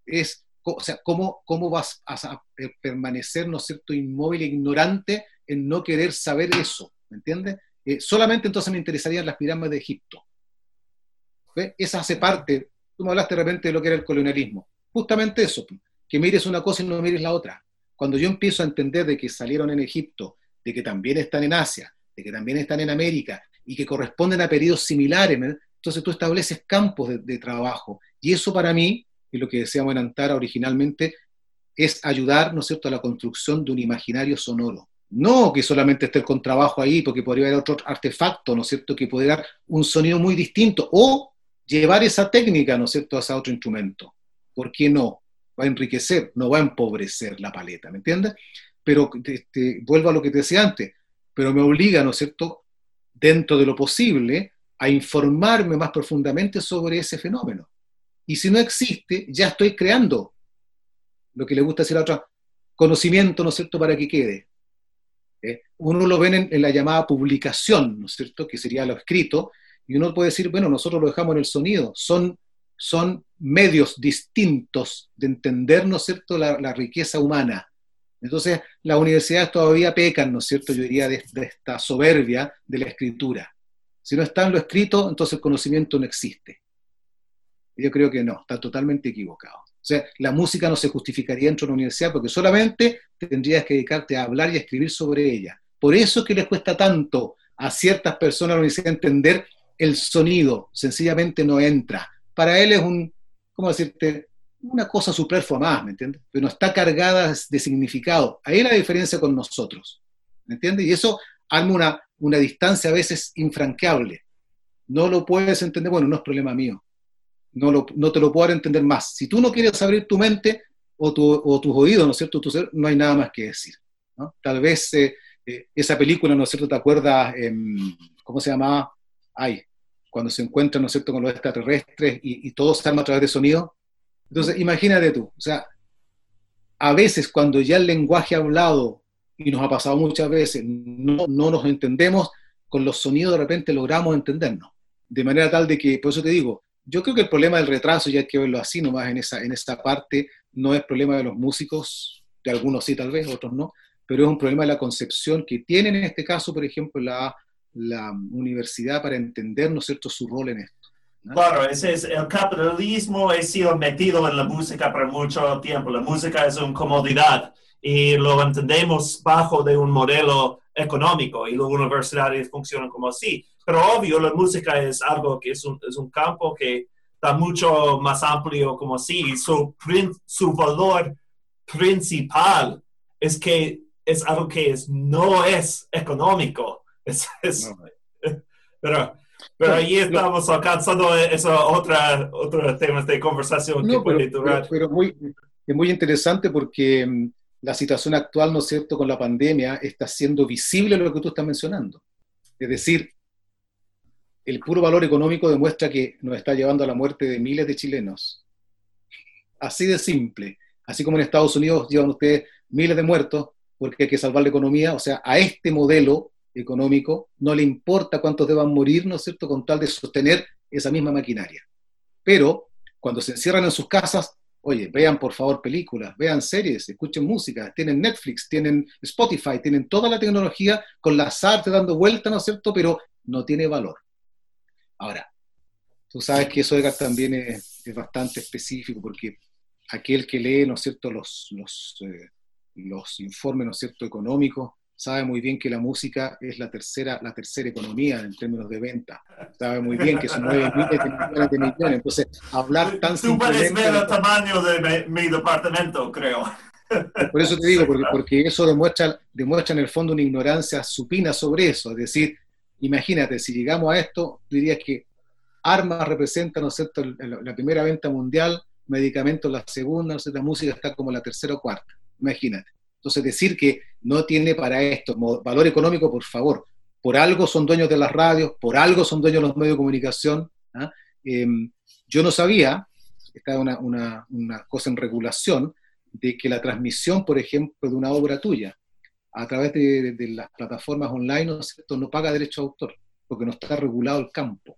es, o sea, cómo, cómo vas a, permanecer, ¿no es cierto?, inmóvil e ignorante en no querer saber eso, ¿me entiendes? Eh, solamente entonces me interesarían las pirámides de Egipto. Esa hace parte, tú me hablaste de repente de lo que era el colonialismo, justamente eso, que mires una cosa y no mires la otra. Cuando yo empiezo a entender de que salieron en Egipto, de que también están en Asia, de que también están en América y que corresponden a periodos similares, entonces tú estableces campos de, trabajo. Y eso para mí y lo que deseamos en Antara originalmente, es ayudar, ¿no es cierto?, a la construcción de un imaginario sonoro. No que solamente esté el contrabajo ahí, porque podría haber otro artefacto, ¿no es cierto?, que puede dar un sonido muy distinto, o llevar esa técnica, ¿no es cierto?, a otro instrumento. ¿Por qué no? Va a enriquecer, no va a empobrecer la paleta, ¿me entiendes? Pero este, vuelvo a lo que te decía antes, pero me obliga, ¿no es cierto?, dentro de lo posible, a informarme más profundamente sobre ese fenómeno. Y si no existe, ya estoy creando lo que le gusta decir a otra, conocimiento, ¿no es cierto?, para que quede. ¿Eh? Uno lo ve en, la llamada publicación, ¿no es cierto?, que sería lo escrito, y uno puede decir, bueno, nosotros lo dejamos en el sonido, son, son medios distintos de entender, ¿no es cierto?, la, riqueza humana. Entonces, las universidades todavía pecan, ¿no es cierto?, yo diría, de, de esta soberbia de la escritura. Si no está en lo escrito, entonces el conocimiento no existe. Yo creo que no, está totalmente equivocado. O sea, la música no se justificaría dentro de la universidad porque solamente tendrías que dedicarte a hablar y escribir sobre ella. Por eso es que les cuesta tanto a ciertas personas en la universidad entender el sonido, sencillamente no entra. Para él es un, ¿cómo decirte? Una cosa superflua más, ¿me entiendes? Pero no está cargada de significado. Ahí la diferencia con nosotros, ¿me entiendes? Y eso arma una, una distancia a veces infranqueable. No lo puedes entender, bueno, no es problema mío no, no te lo puedo entender más. Si tú no quieres abrir tu mente o, tu, o tus oídos, ¿no es cierto? No hay nada más que decir. Tal vez eh, eh, esa película, ¿no es cierto? ¿Te acuerdas? ¿Cómo se llamaba? Ay, cuando se encuentran, ¿no es cierto?, con los extraterrestres y, y todo se arma a través de sonido. Entonces, imagínate tú, o sea, a veces cuando ya el lenguaje hablado, y nos ha pasado muchas veces, no, no nos entendemos, con los sonidos de repente logramos entendernos. De manera tal de que, por eso te digo, yo creo que el problema del retraso, ya hay que verlo así nomás en esa, en esta parte, no es problema de los músicos, de algunos sí tal vez, otros no, pero es un problema de la concepción que tiene en este caso, por ejemplo, la, la universidad para entender, ¿no es cierto?, su rol en esto. Claro, ese es, el capitalismo ha sido metido en la música por mucho tiempo. La música es una comodidad y lo entendemos bajo de un modelo económico y las universidades funcionan como así pero obvio, la música es algo que es un, es un campo que está mucho más amplio como así. Su, su valor principal es que es algo que es, no es económico. Es, pero, pero ahí estamos alcanzando eso, otra, otro tema de conversación que puede durar. Pero, muy, es muy interesante porque mm, la situación actual, ¿no es cierto?, con la pandemia está siendo visible lo que tú estás mencionando. Es decir, el puro valor económico demuestra que nos está llevando a la muerte de miles de chilenos. Así de simple. Así como en Estados Unidos llevan ustedes miles de muertos porque hay que salvar la economía, o sea, a este modelo económico no le importa cuántos deban morir, ¿no es cierto?, con tal de sostener esa misma maquinaria. Pero cuando se encierran en sus casas, oye, vean por favor películas, vean series, escuchen música, tienen Netflix, tienen Spotify, tienen toda la tecnología con las artes dando vuelta, ¿no es cierto?, pero no tiene valor. Ahora, tú sabes que eso, también es, bastante específico porque aquel que lee, ¿no es cierto?, los, los, eh, los informes, ¿no es cierto?, económicos, sabe muy bien que la música es la tercera, la tercera economía en términos de venta. Sabe muy bien que son nueve miles de millones de millones. Entonces, hablar tan Tú puedes ver el tamaño de mi, departamento, creo. Por eso te digo, porque, porque eso demuestra, demuestra en el fondo una ignorancia supina sobre eso. Es decir, imagínate, si llegamos a esto, dirías que armas representan, ¿no es cierto?, la primera venta mundial, medicamentos la segunda, ¿no la música está como la tercera o cuarta, imagínate. Entonces decir que no tiene para esto valor económico, por favor, por algo son dueños de las radios, por algo son dueños de los medios de comunicación. ¿ah? Em, yo no sabía, está una, una, una cosa en regulación, de que la transmisión, por ejemplo, de una obra tuya, a través de, las plataformas online, ¿no, no paga derecho a autor, porque no está regulado el campo.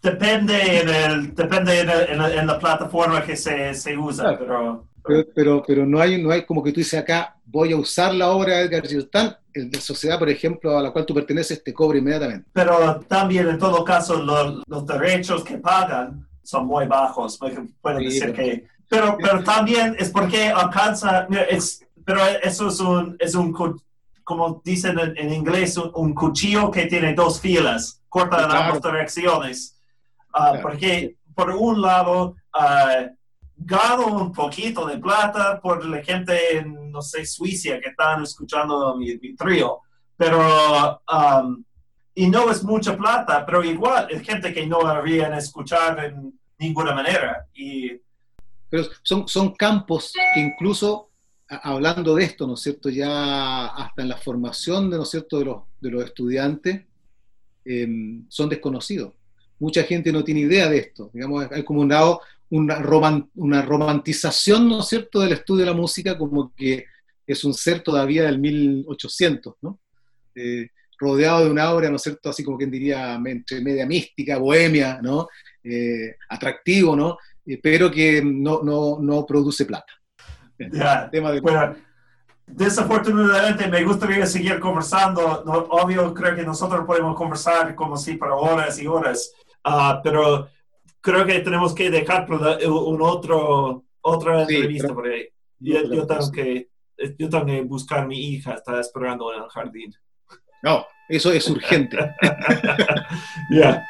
Depende en, el, depende en, la plataforma que se, se usa, pero... Pero, pero, no, hay, no hay como que tú dices acá, voy a usar la obra de Edgar Giltán, el de sociedad, por ejemplo, a la cual tú perteneces, te cobra inmediatamente. Pero también, en todo caso, los derechos que pagan son muy bajos. Pueden decir que... Pero, pero también es porque alcanza... Es, pero eso es un, es un como dicen en, inglés, un, cuchillo que tiene dos filas, corta en ambas direcciones. Ah, porque, por un lado, uh, gano un poquito de plata por la gente en, no sé, Suiza que están escuchando mi, trío, pero, um, y no es mucha plata, pero igual es gente que no habrían escuchar en ninguna manera. Y, pero son, son campos que incluso hablando de esto, ¿no es cierto?, ya hasta en la formación, de, ¿no es cierto?, de los, de los estudiantes, em, son desconocidos. Mucha gente no tiene idea de esto. Digamos, hay como un lado, una, una romantización, ¿no es cierto?, del estudio de la música como que es un ser todavía del 1800, ¿no? Eh, rodeado de una obra, ¿no es cierto?, así como quien diría, entre media mística, bohemia, ¿no? Eh, atractivo, ¿no? Eh, pero que no, no, no produce plata. bueno, desafortunadamente me gustaría seguir conversando. obvio, creo que nosotros podemos conversar como si para horas y horas, ah, pero creo que tenemos que dejar un otro, otra entrevista por ahí. Yo, tengo que, yo tengo que buscar a mi hija, está esperando en el jardín. No, eso es urgente. Ya.